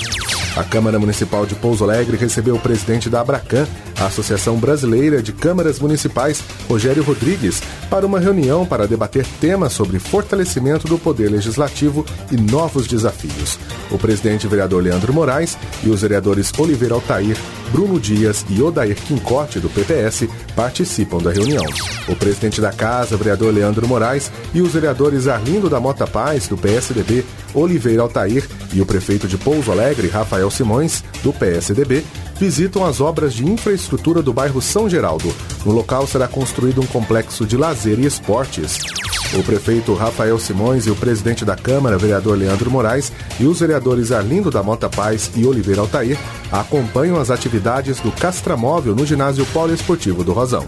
A Câmara Municipal de Pouso Alegre recebeu o presidente da Abracan, a Associação Brasileira de Câmaras Municipais, Rogério Rodrigues, para uma reunião para debater temas sobre fortalecimento do poder legislativo e novos desafios. O presidente vereador Leandro Moraes e os vereadores Oliveira Altair, Bruno Dias e Odair Quincote, do PPS, participam da reunião. O presidente da Casa, vereador Leandro Moraes, e os vereadores Arlindo da Mota Paz, do PSDB, Oliveira Altair e o prefeito de Pouso Alegre, Rafael Simões, do PSDB, visitam as obras de infraestrutura do bairro São Geraldo. No local será construído um complexo de lazer e esportes. O prefeito Rafael Simões e o presidente da Câmara, vereador Leandro Moraes, e os vereadores Arlindo da Mota Paz e Oliveira Altair acompanham as atividades do Castramóvel no ginásio poliesportivo do Rosão.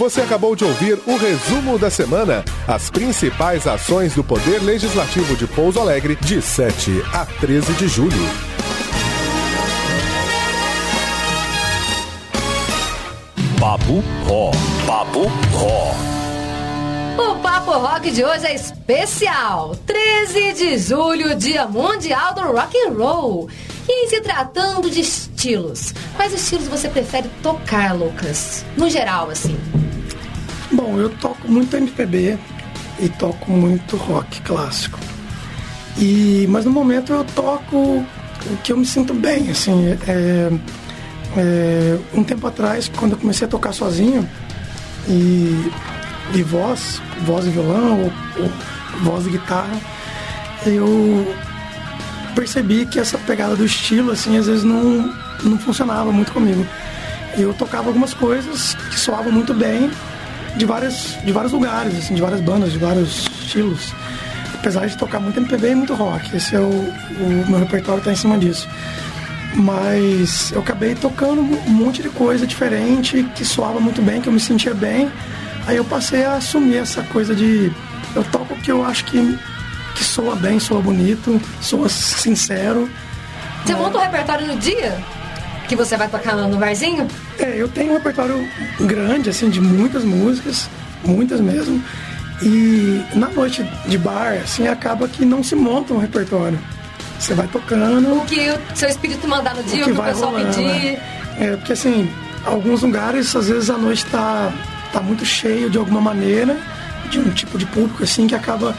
Você acabou de ouvir o resumo da semana. As principais ações do Poder Legislativo de Pouso Alegre, de 7 a 13 de julho. Papo Ó. Papo Ó. O Papo Rock de hoje é especial. 13 de julho, Dia Mundial do Rock and Roll. E se tratando de estilos, quais estilos você prefere tocar, Lucas? No geral, assim. Bom, eu toco muito MPB e toco muito rock clássico. E, mas no momento eu toco o que eu me sinto bem, assim, é, é, um tempo atrás, quando eu comecei a tocar sozinho e, e voz, voz e violão, ou, ou voz e guitarra, eu percebi que essa pegada do estilo, assim, às vezes não, não funcionava muito comigo. Eu tocava algumas coisas que soavam muito bem de, várias, de vários lugares, assim, de várias bandas, de vários estilos. Apesar de tocar muito MPB e muito rock. Esse é o, o meu repertório está em cima disso. Mas eu acabei tocando um monte de coisa diferente, que soava muito bem, que eu me sentia bem. Aí eu passei a assumir essa coisa de. Eu toco o que eu acho que, que soa bem, soa bonito, soa sincero. Você monta o repertório no dia? Que você vai tocar no barzinho? É, eu tenho um repertório grande, assim, de muitas músicas, muitas mesmo. E na noite de bar, assim, acaba que não se monta um repertório. Você vai tocando, O que o seu espírito mandar no dia, o o que, o vai pessoal rolando. pedir. né? É, porque assim, alguns lugares, às vezes a noite tá, tá muito cheio de alguma maneira, de um tipo de público assim, que acaba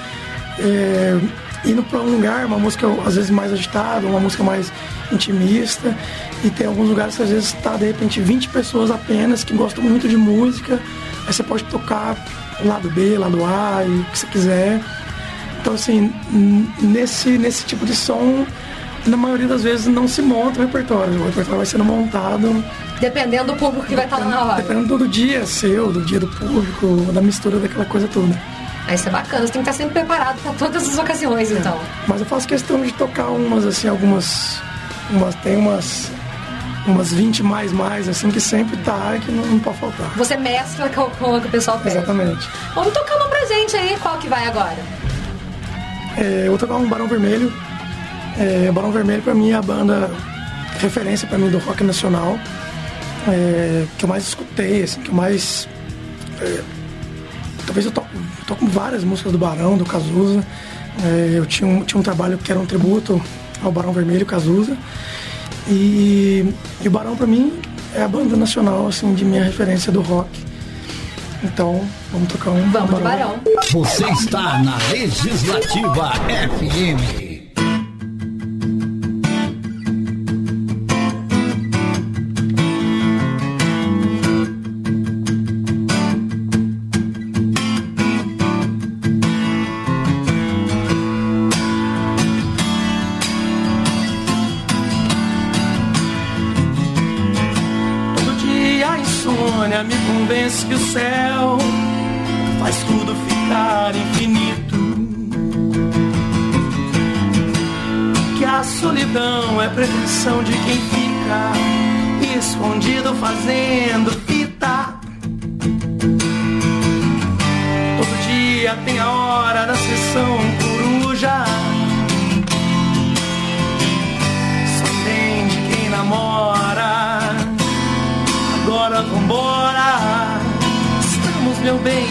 é, indo para um lugar, uma música às vezes mais agitada, uma música mais intimista. E tem alguns lugares que às vezes tá de repente 20 pessoas apenas que gostam muito de música. Aí você pode tocar lado B, lado A, e o que você quiser. Então, assim, nesse, nesse tipo de som, na maioria das vezes não se monta o repertório. O repertório vai sendo montado Dependendo do público que vai estar lá na hora. dependendo do dia seu, do dia do público, da mistura daquela coisa toda. Aí isso é bacana, você tem que estar sempre preparado para todas as ocasiões, então. Mas eu faço questão de tocar umas, assim, algumas. umas tem umas. umas 20 mais mais, assim, que sempre tá e que não, não pode faltar. Você mescla com, com o que o pessoal pede. Exatamente. Vamos tocar uma pra gente aí, qual que vai agora? É, eu vou tocar um Barão Vermelho. É, Barão Vermelho pra mim é a banda referência pra mim do rock nacional. é, que eu mais escutei, assim, que eu mais. é, talvez eu toco, toco várias músicas do Barão, do Cazuza. É, eu tinha um, tinha um trabalho que era um tributo ao Barão Vermelho Cazuza. E, e o Barão pra mim é a banda nacional assim, de minha referência do rock. Então, vamos tocar um. Vamos do Barão. Você está na Legislativa FM. Pretensão de quem fica escondido fazendo fita. Todo dia tem a hora da sessão coruja. Só entende quem namora. Agora vambora. Estamos, meu bem,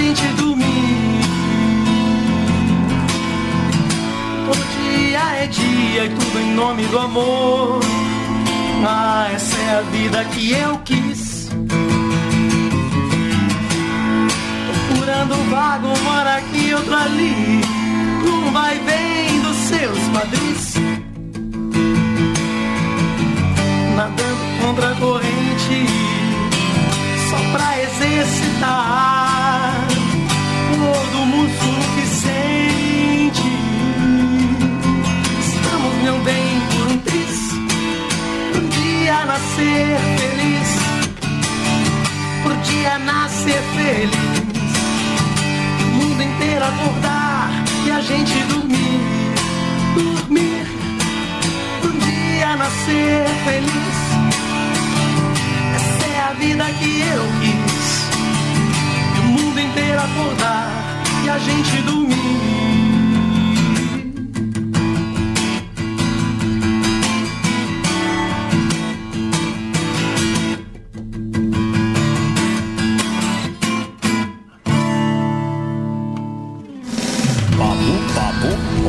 gente dormir. Todo dia é dia e tudo em nome do amor. Ah, essa é a vida que eu quis. Procurando um vago, mora aqui, outro ali. Um vai bem dos seus quadris. Nadando contra a corrente, só pra exercitar todo o músculo que sente. Estamos, meu bem, por um triz. Por um dia nascer feliz. Por dia nascer feliz o mundo inteiro acordar e a gente dormir, dormir, um dia nascer feliz. Essa é a vida que eu quis. O mundo inteiro acordar a gente dormir.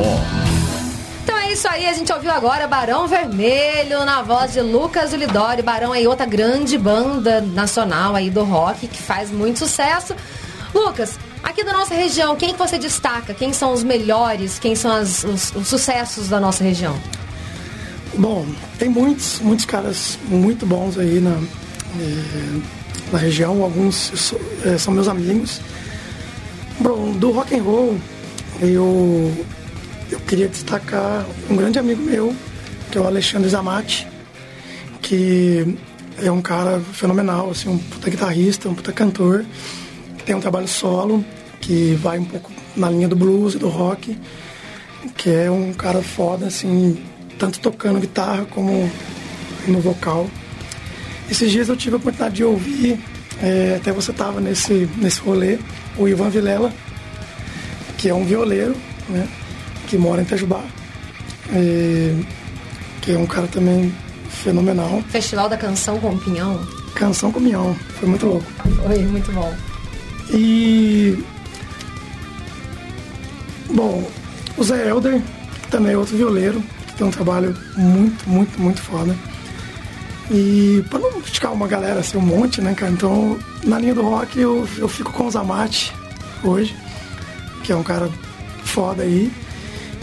Ó. Então é isso aí, a gente ouviu agora Barão Vermelho na voz de Lucas Ulidori. Barão aí, outra grande banda nacional aí do rock que faz muito sucesso. Lucas, aqui da nossa região, quem que você destaca? Quem são os melhores? Quem são as- os, os sucessos da nossa região? Bom, tem muitos, muitos caras muito bons aí na, eh, na região, alguns eh, são meus amigos. Bom, do rock and roll, eu, eu queria destacar um grande amigo meu, que é o Alexandre Zamatti, que é um cara fenomenal, assim, um puta guitarrista, um puta cantor, tem um trabalho solo, que vai um pouco na linha do blues e do rock, que é um cara foda, assim, tanto tocando guitarra como no vocal. Esses dias eu tive a oportunidade de ouvir É, até você tava nesse, nesse rolê, o Ivan Vilela, que é um violeiro, né? Que mora em Itajubá. É, que é um cara também fenomenal. Festival da Canção com Pinhão. Canção com Minhão, foi muito louco. Foi muito bom. E. Bom, o Zé Helder, também é outro violeiro, que tem um trabalho muito, muito, muito foda. E pra não ficar uma galera assim, um monte, né, cara? Então, na linha do rock, eu, eu fico com o Zamate hoje, que é um cara foda aí.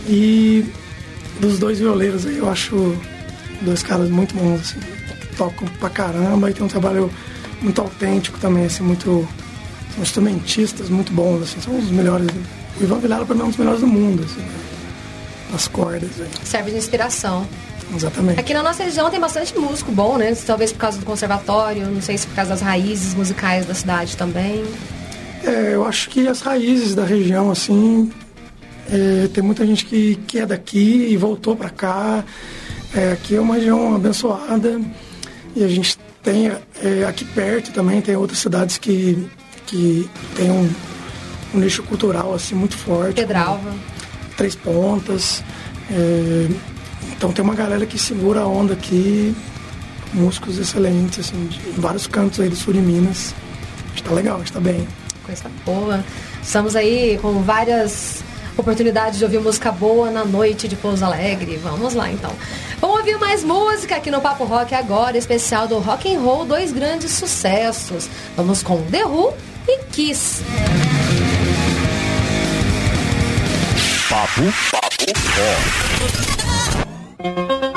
E dos dois violeiros aí, eu acho dois caras muito bons, assim, tocam pra caramba e tem um trabalho muito autêntico também, assim, muito. São instrumentistas muito bons, assim, são os melhores. O Ivan Vilela pra mim é um dos melhores do mundo, assim, nas cordas. Serve de inspiração. Exatamente. Aqui na nossa região tem bastante músico bom, né? Talvez por causa do conservatório, não sei se por causa das raízes musicais da cidade também. É, eu acho que as raízes da região, assim, é, tem muita gente que, que é daqui e voltou pra cá. É, aqui é uma região abençoada e a gente tem é, aqui perto também tem outras cidades que, que tem um, um nicho cultural assim muito forte. Pedralva. Três Pontas. é, então tem uma galera que segura a onda aqui, músicos excelentes, assim, de vários cantos aí do sul de Minas. Está legal, está bem. Coisa boa. Estamos aí com várias oportunidades de ouvir música boa na noite de Pouso Alegre. Vamos lá então. Vamos ouvir mais música aqui no Papo Rock agora, especial do Rock and Roll, dois grandes sucessos. Vamos com The Who e Kiss. Papo, papo, Thank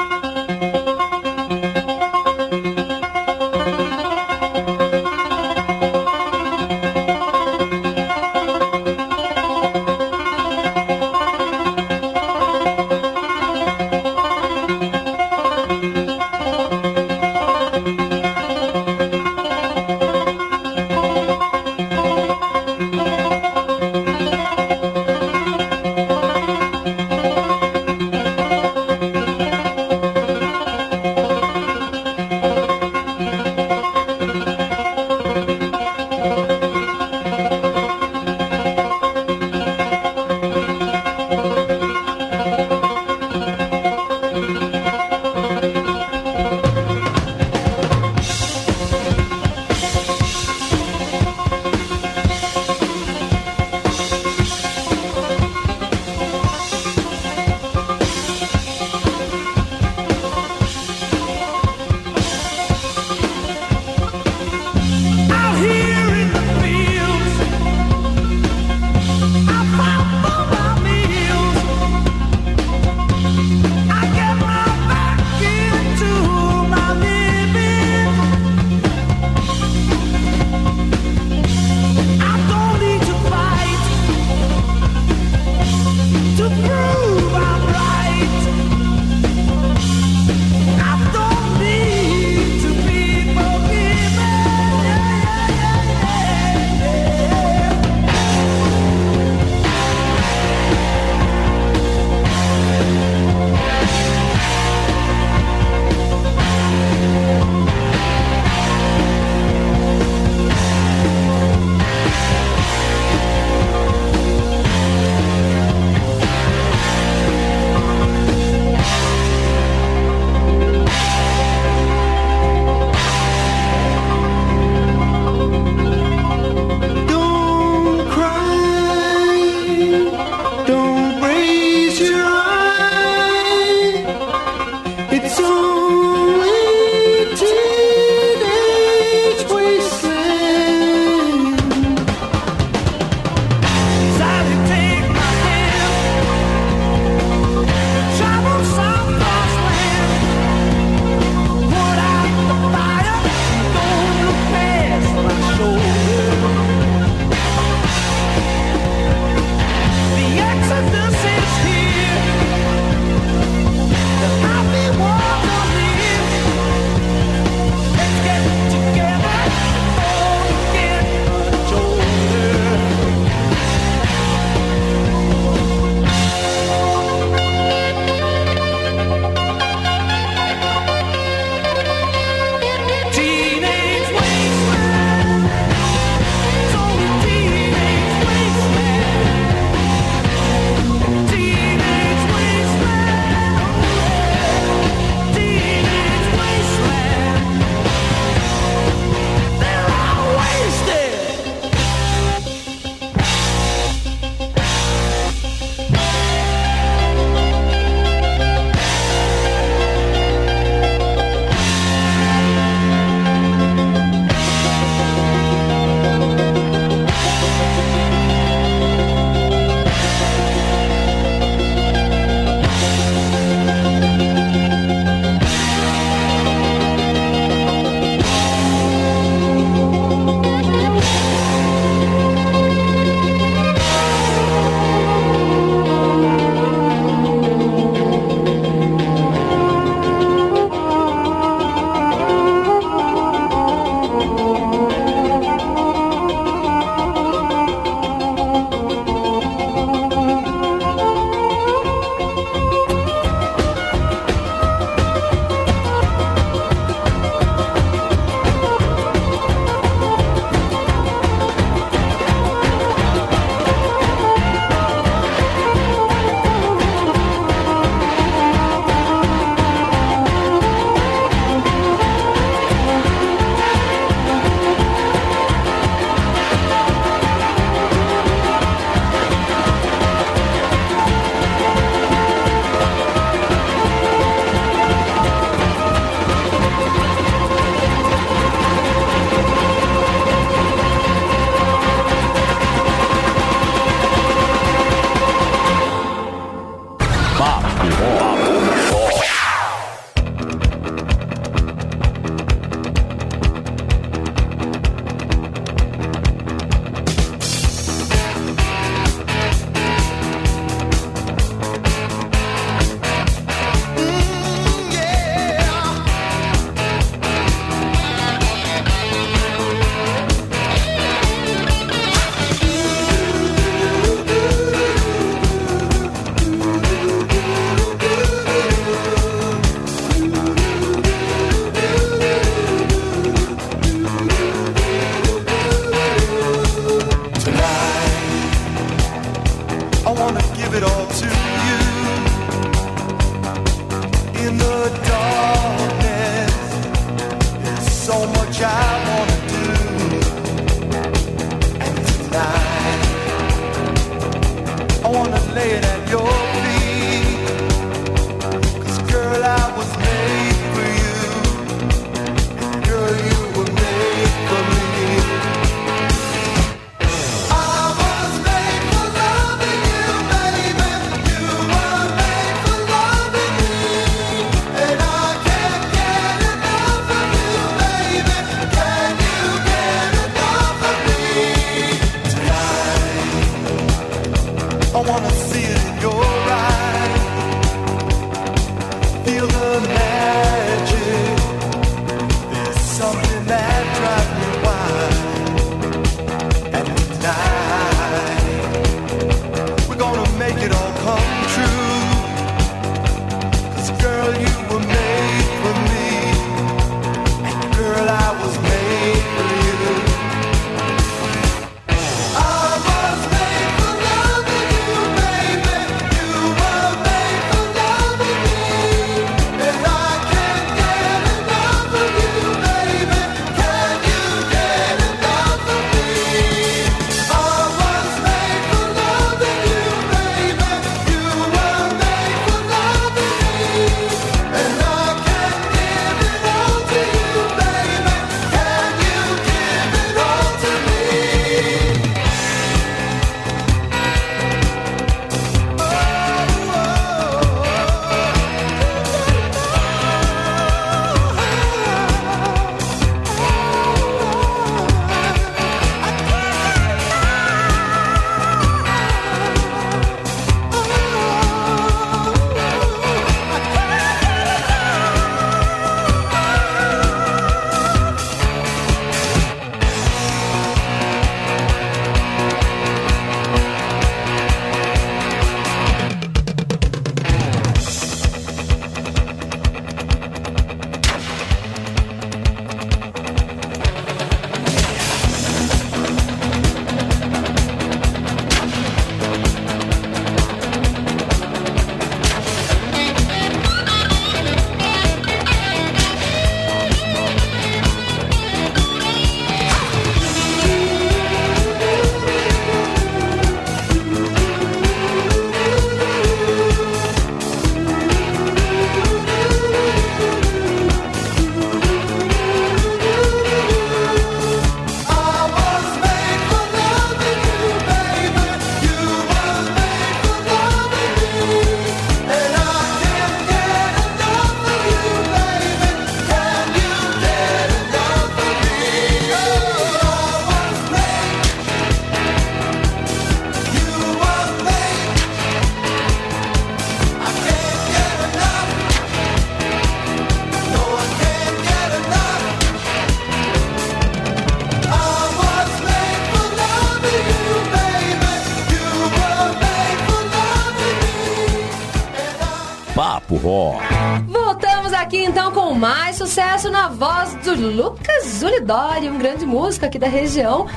do Lucas Zulidori, um grande músico aqui da região.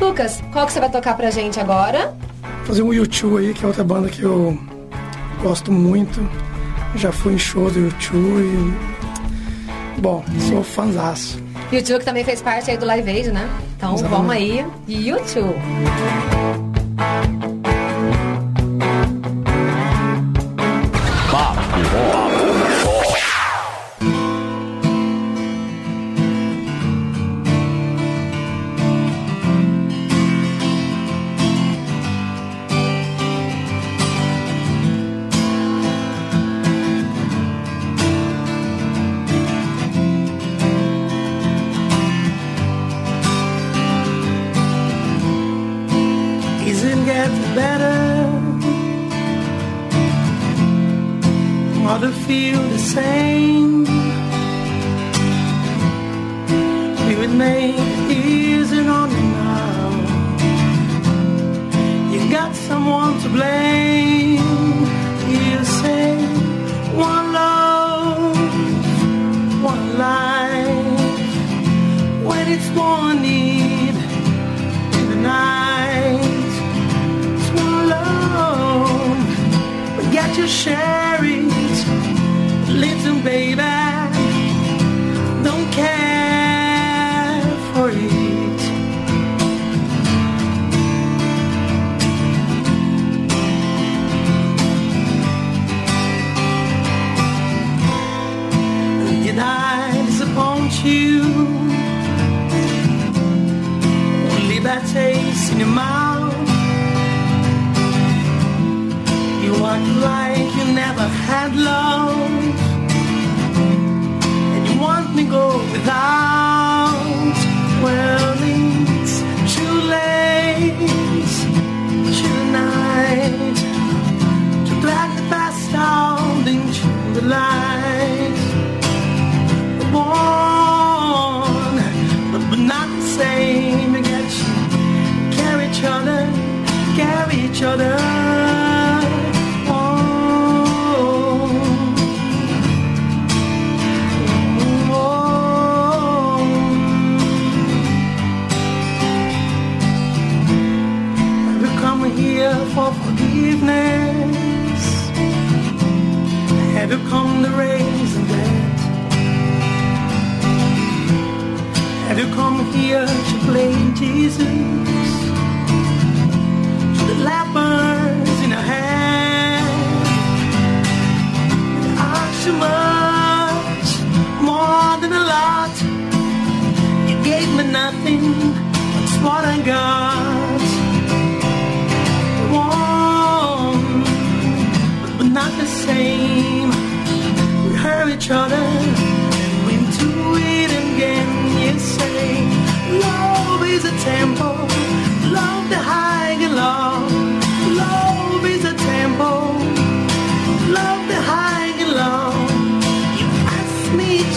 Lucas, qual que você vai tocar pra gente agora? Fazer um YouTube aí, que é outra banda que eu gosto muito. Já fui em show do YouTube. E... Bom, sou fãzaço. YouTube que também fez parte aí do Live Aid, né? Então Exatamente. vamos aí, YouTube!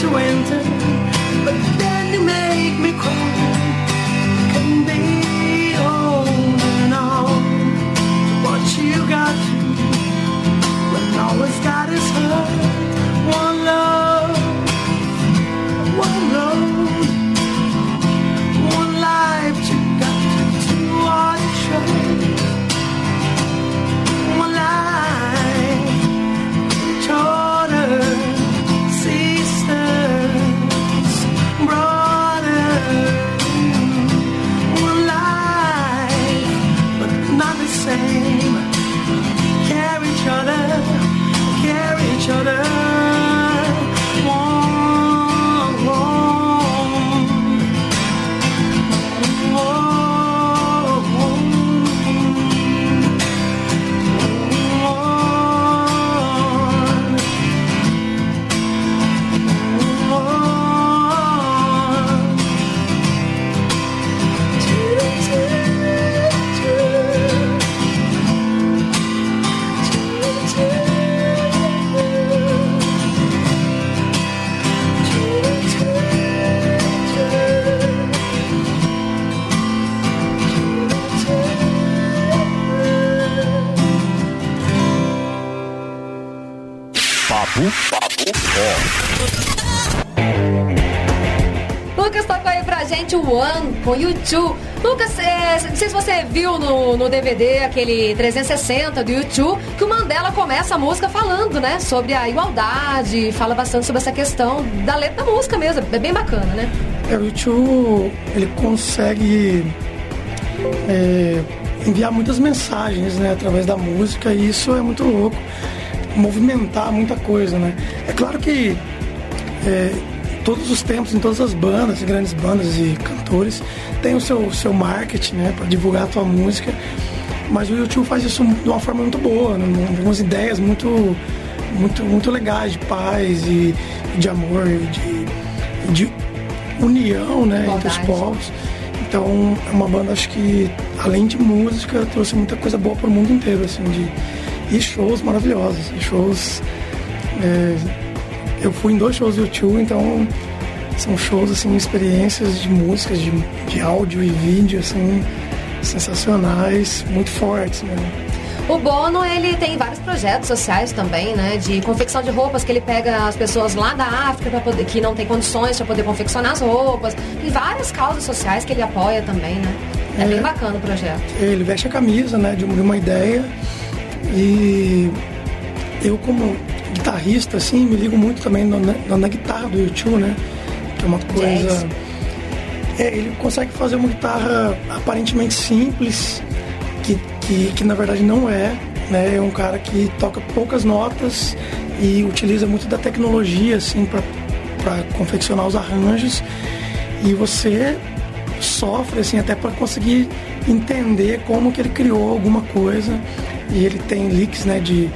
winter. Com YouTube. Lucas, é, não sei se você viu no, no DVD aquele 360 do YouTube, que o Mandela começa a música falando, né? Sobre a igualdade, fala bastante sobre essa questão da letra da música mesmo. É bem bacana, né? É, o YouTube, ele consegue é, enviar muitas mensagens, né, através da música, e isso é muito louco. Movimentar muita coisa, né? É claro que é, todos os tempos, em todas as bandas, grandes bandas e cantores, tem o seu, seu marketing, né, para divulgar a tua música. Mas o YouTube faz isso de uma forma muito boa, né, umas ideias muito, muito, muito legais de paz e de amor, e de, de união, né, entre os povos. Então, é uma banda, acho que, além de música, trouxe muita coisa boa para o mundo inteiro, assim, de, e shows maravilhosos, shows... é, eu fui em dois shows do YouTube, então são shows, assim, experiências de músicas, de, de áudio e vídeo, assim, sensacionais, muito fortes, né? O Bono, ele tem vários projetos sociais também, né? De confecção de roupas, que ele pega as pessoas lá da África poder, que não tem condições para poder confeccionar as roupas. Tem várias causas sociais que ele apoia também, né? É, É. bem bacana o projeto. Ele veste a camisa, né, de uma, de uma ideia e eu como guitarrista, assim, me ligo muito também na, na, na guitarra do YouTube, né, que é uma coisa... É, ele consegue fazer uma guitarra aparentemente simples, que, que, que na verdade não é, né, é um cara que toca poucas notas e utiliza muito da tecnologia, assim, para confeccionar os arranjos. E você sofre assim até para conseguir entender como que ele criou alguma coisa. E ele tem leaks né de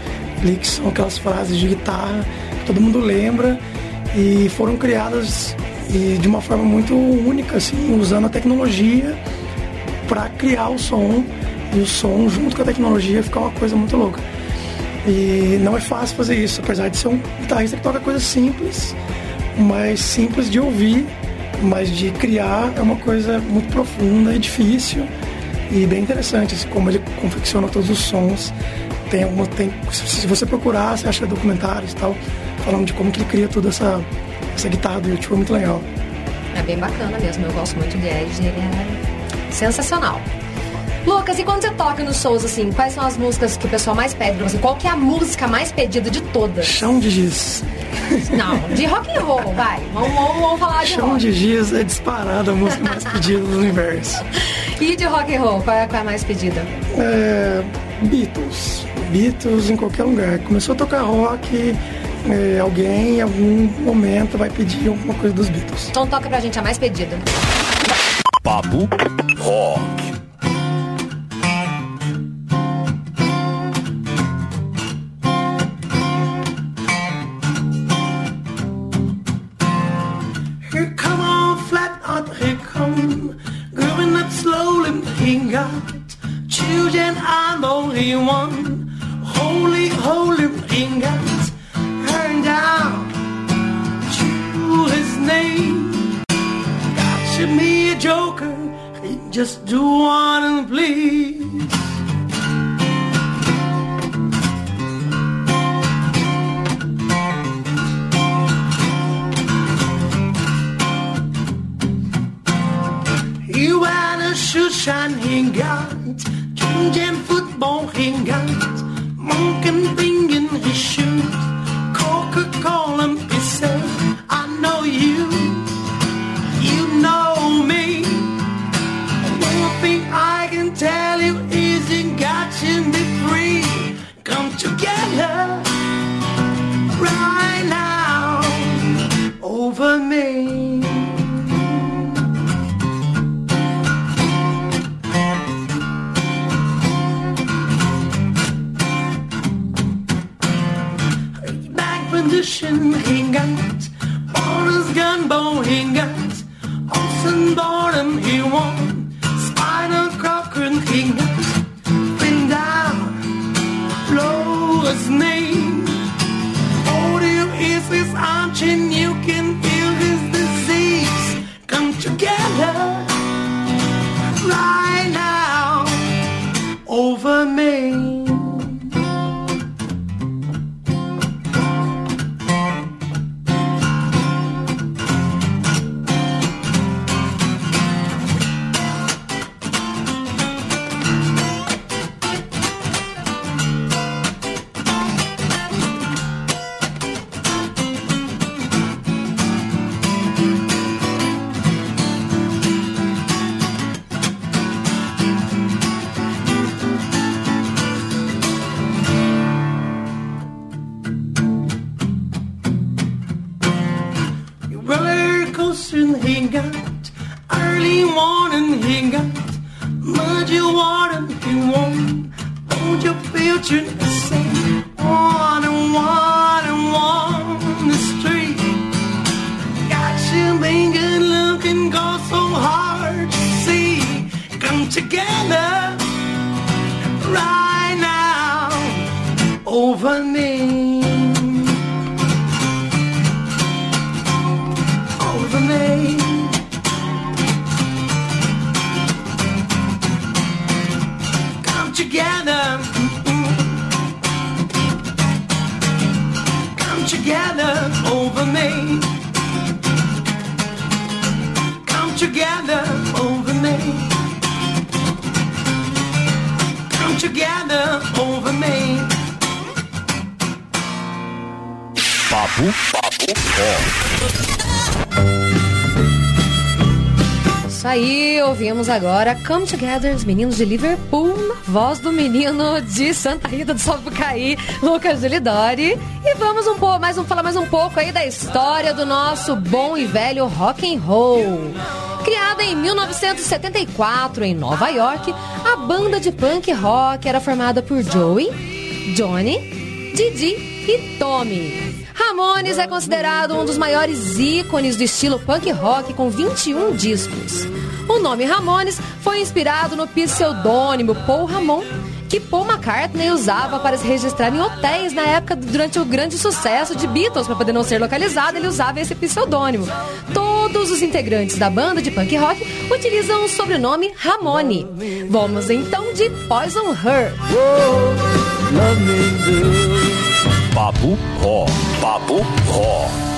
leaks são aquelas frases de guitarra que todo mundo lembra. E foram criadas e de uma forma muito única assim usando a tecnologia para criar o som e o som junto com a tecnologia ficar uma coisa muito louca e não é fácil fazer isso apesar de ser um guitarrista que toca coisas simples mas simples de ouvir mas de criar é uma coisa muito profunda e difícil e bem interessante, assim, como ele confecciona todos os sons. Tem alguma, tem, se você procurar, você acha documentários e tal, falando de como que ele cria toda essa, essa guitarra do YouTube, é muito legal. É bem bacana mesmo, eu gosto muito de Ed, ele é sensacional. Lucas, e quando você toca nos shows, assim, quais são as músicas que o pessoal mais pede pra você? Qual que é a música mais pedida de todas? Chão de giz. Não, de rock and roll, vai. Vamos, vamos, vamos falar de Chão rock. de giz é disparada a música mais pedida do universo. E de rock and roll, qual é, qual é a mais pedida? É, Beatles. Beatles em qualquer lugar. Começou a tocar rock, é, alguém em algum momento vai pedir alguma coisa dos Beatles. Então toca pra gente a mais pedida. Papo Rock. Here come on flat out, here come just do one please. He had a shoe shine he got, Jim Jam football hingat, Monk and Bing in his shoes, Coca-Cola ocean together. Come together over me. Come together over me. Come together over me. Papo, papo, Isso aí, ouvimos agora Come Together, os meninos de Liverpool, na voz do menino de Santa Rita do Sapucaí, Lucas Zulidori. E vamos um pouco, mais um, falar mais um pouco aí da história do nosso bom e velho rock and roll. Criada em 1974 em Nova York, a banda de punk rock era formada por Joey, Johnny, Didi e Tommy. Ramones é considerado um dos maiores ícones do estilo punk rock com 21 discos. O nome Ramones foi inspirado no pseudônimo Paul Ramon, que Paul McCartney usava para se registrar em hotéis na época durante o grande sucesso de Beatles, para poder não ser localizado, ele usava esse pseudônimo. Todos os integrantes da banda de punk rock utilizam o sobrenome Ramone. Vamos então de Poison Her. Papo, ó, papo, ó.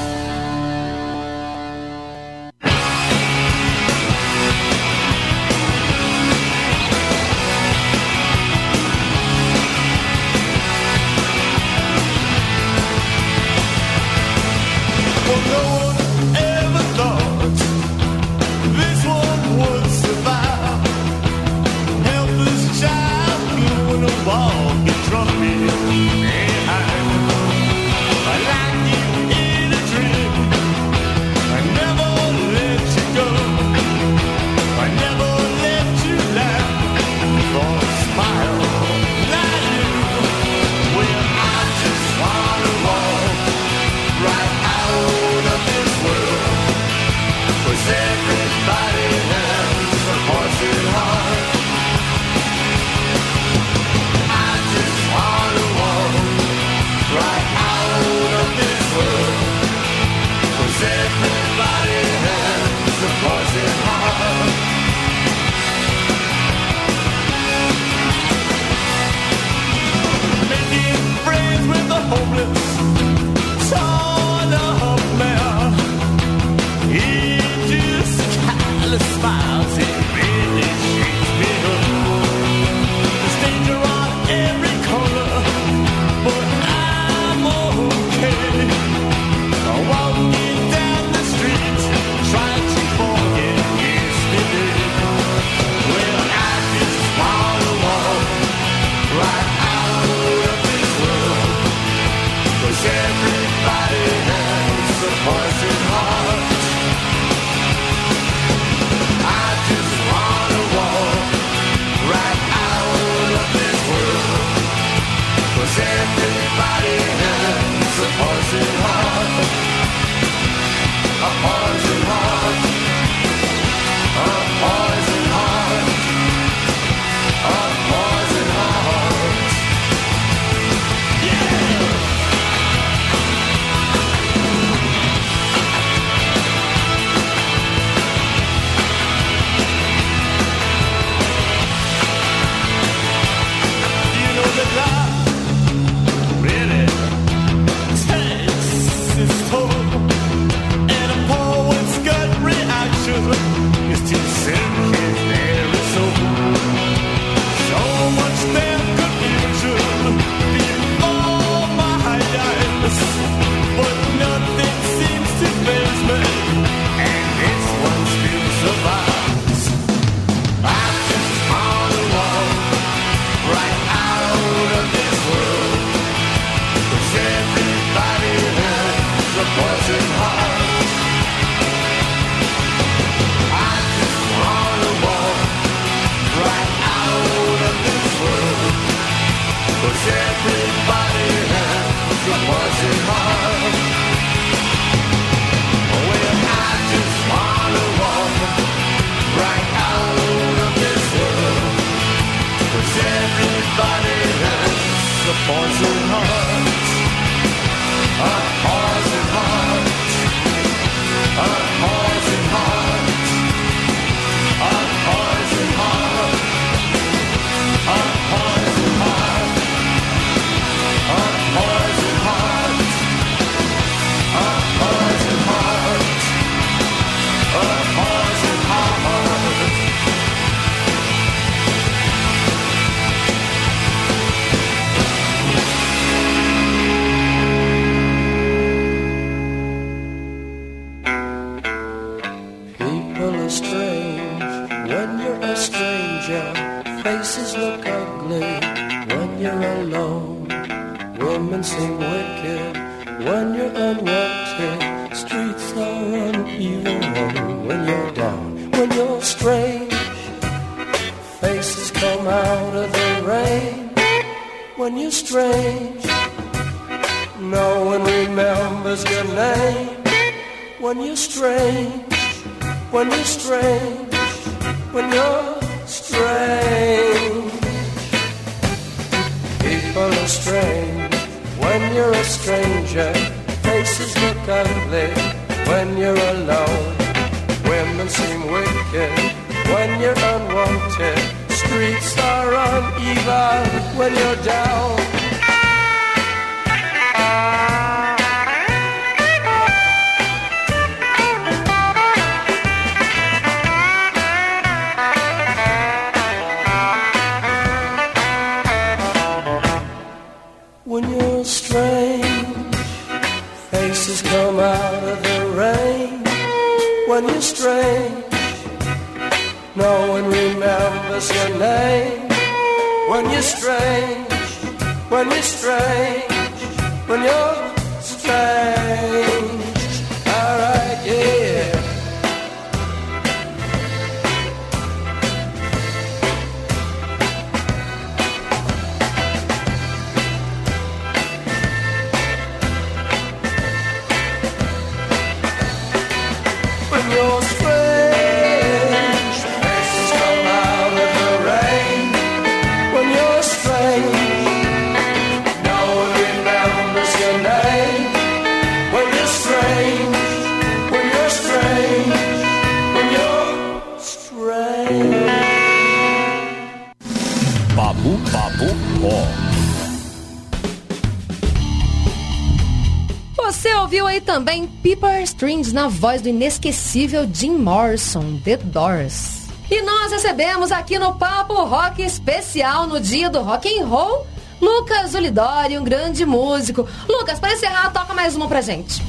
Piper Strings na voz do inesquecível Jim Morrison, The Doors. E nós recebemos aqui no Papo Rock especial no dia do rock and roll, Lucas Ulidori, um grande músico. Lucas, para encerrar, toca mais uma pra gente.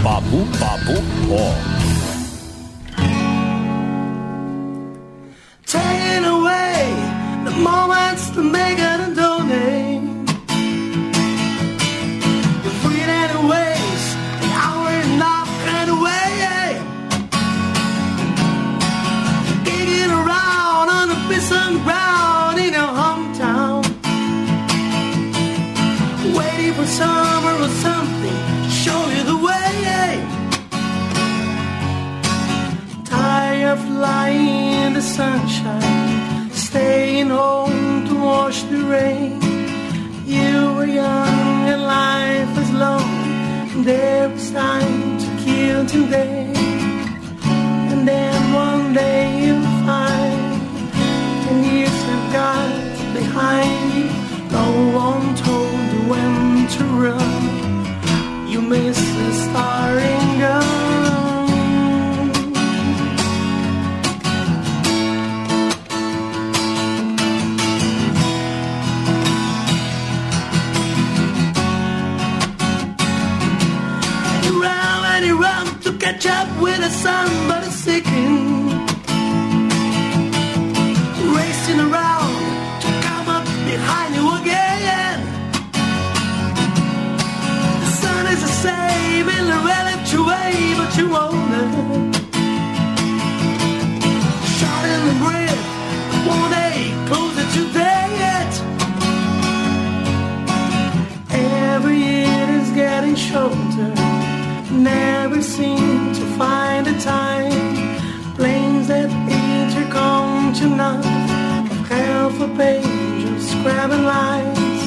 Babu Babu Ó. Taking away the moments that make it a donate. Lying in the sunshine, staying home to wash the rain. You were young and life was long. There was time to kill today. And then one day you'll find ten years have got behind you. No one told you when to run. You miss the starring gun. Up with the sun, but it's sinking. Racing around to come up behind you again. The sun is the same in a relative way, but you won't know. Shot in the grave, one day closer to death. Every year is getting shorter. Never seem to find a time. Planes that intercom to none. Half a page of scrabbling lines.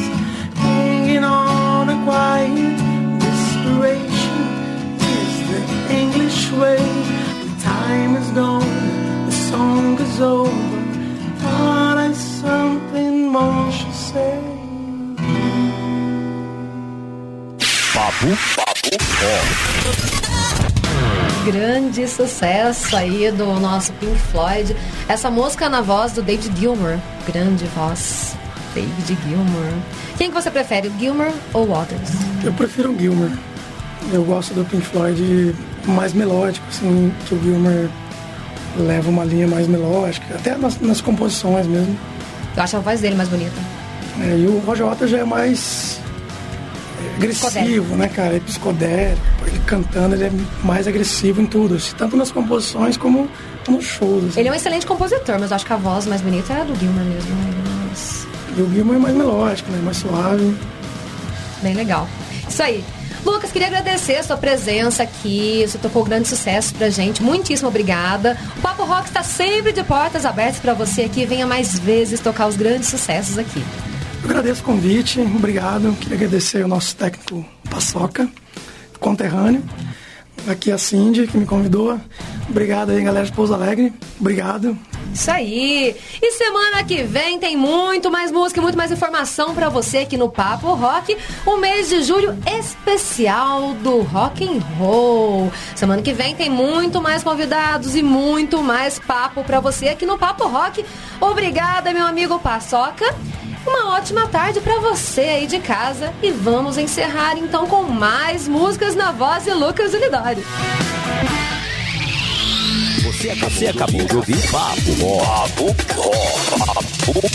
Hanging on a quiet desperation is the English way. The time is gone, the song is over. Thought I something more should say. Babu Babu Ó. Grande sucesso aí do nosso Pink Floyd. Essa música na voz do David Gilmour. Grande voz. David Gilmour. Quem que você prefere, o Gilmour ou Waters? Eu prefiro o Gilmer. Eu gosto do Pink Floyd mais melódico, assim, que o Gilmer leva uma linha mais melódica, até nas, nas composições mesmo. Eu acho a voz dele mais bonita. É, e o Roger Waters já é mais agressivo, né, cara? É psicodélico. Ele cantando, ele é mais agressivo em tudo, assim, tanto nas composições como nos shows. assim. Ele é um excelente compositor, mas eu acho que a voz mais bonita é a do Gilmer mesmo. né? Mas E o Gilmer é mais melódico, né? Mais suave. Bem legal. Isso aí. Lucas, queria agradecer a sua presença aqui. Você tocou grande sucesso pra gente. Muitíssimo obrigada. O Papo Rock está sempre de portas abertas pra você aqui. Venha mais vezes tocar os grandes sucessos aqui. Eu agradeço o convite, obrigado. Queria agradecer o nosso técnico Paçoca, conterrâneo. Aqui a Cindy, que me convidou. Obrigado aí, galera de Pouso Alegre. Obrigado. Isso aí. E semana que vem tem muito mais música muito mais informação pra você aqui no Papo Rock. O mês de julho especial do rock and roll. Semana que vem tem muito mais convidados e muito mais papo pra você aqui no Papo Rock. Obrigada, meu amigo Paçoca. Uma ótima tarde pra você aí de casa e vamos encerrar então com mais músicas na voz de Lucas Unidório. Você você acabou de ouvir Papo Rock. Papo.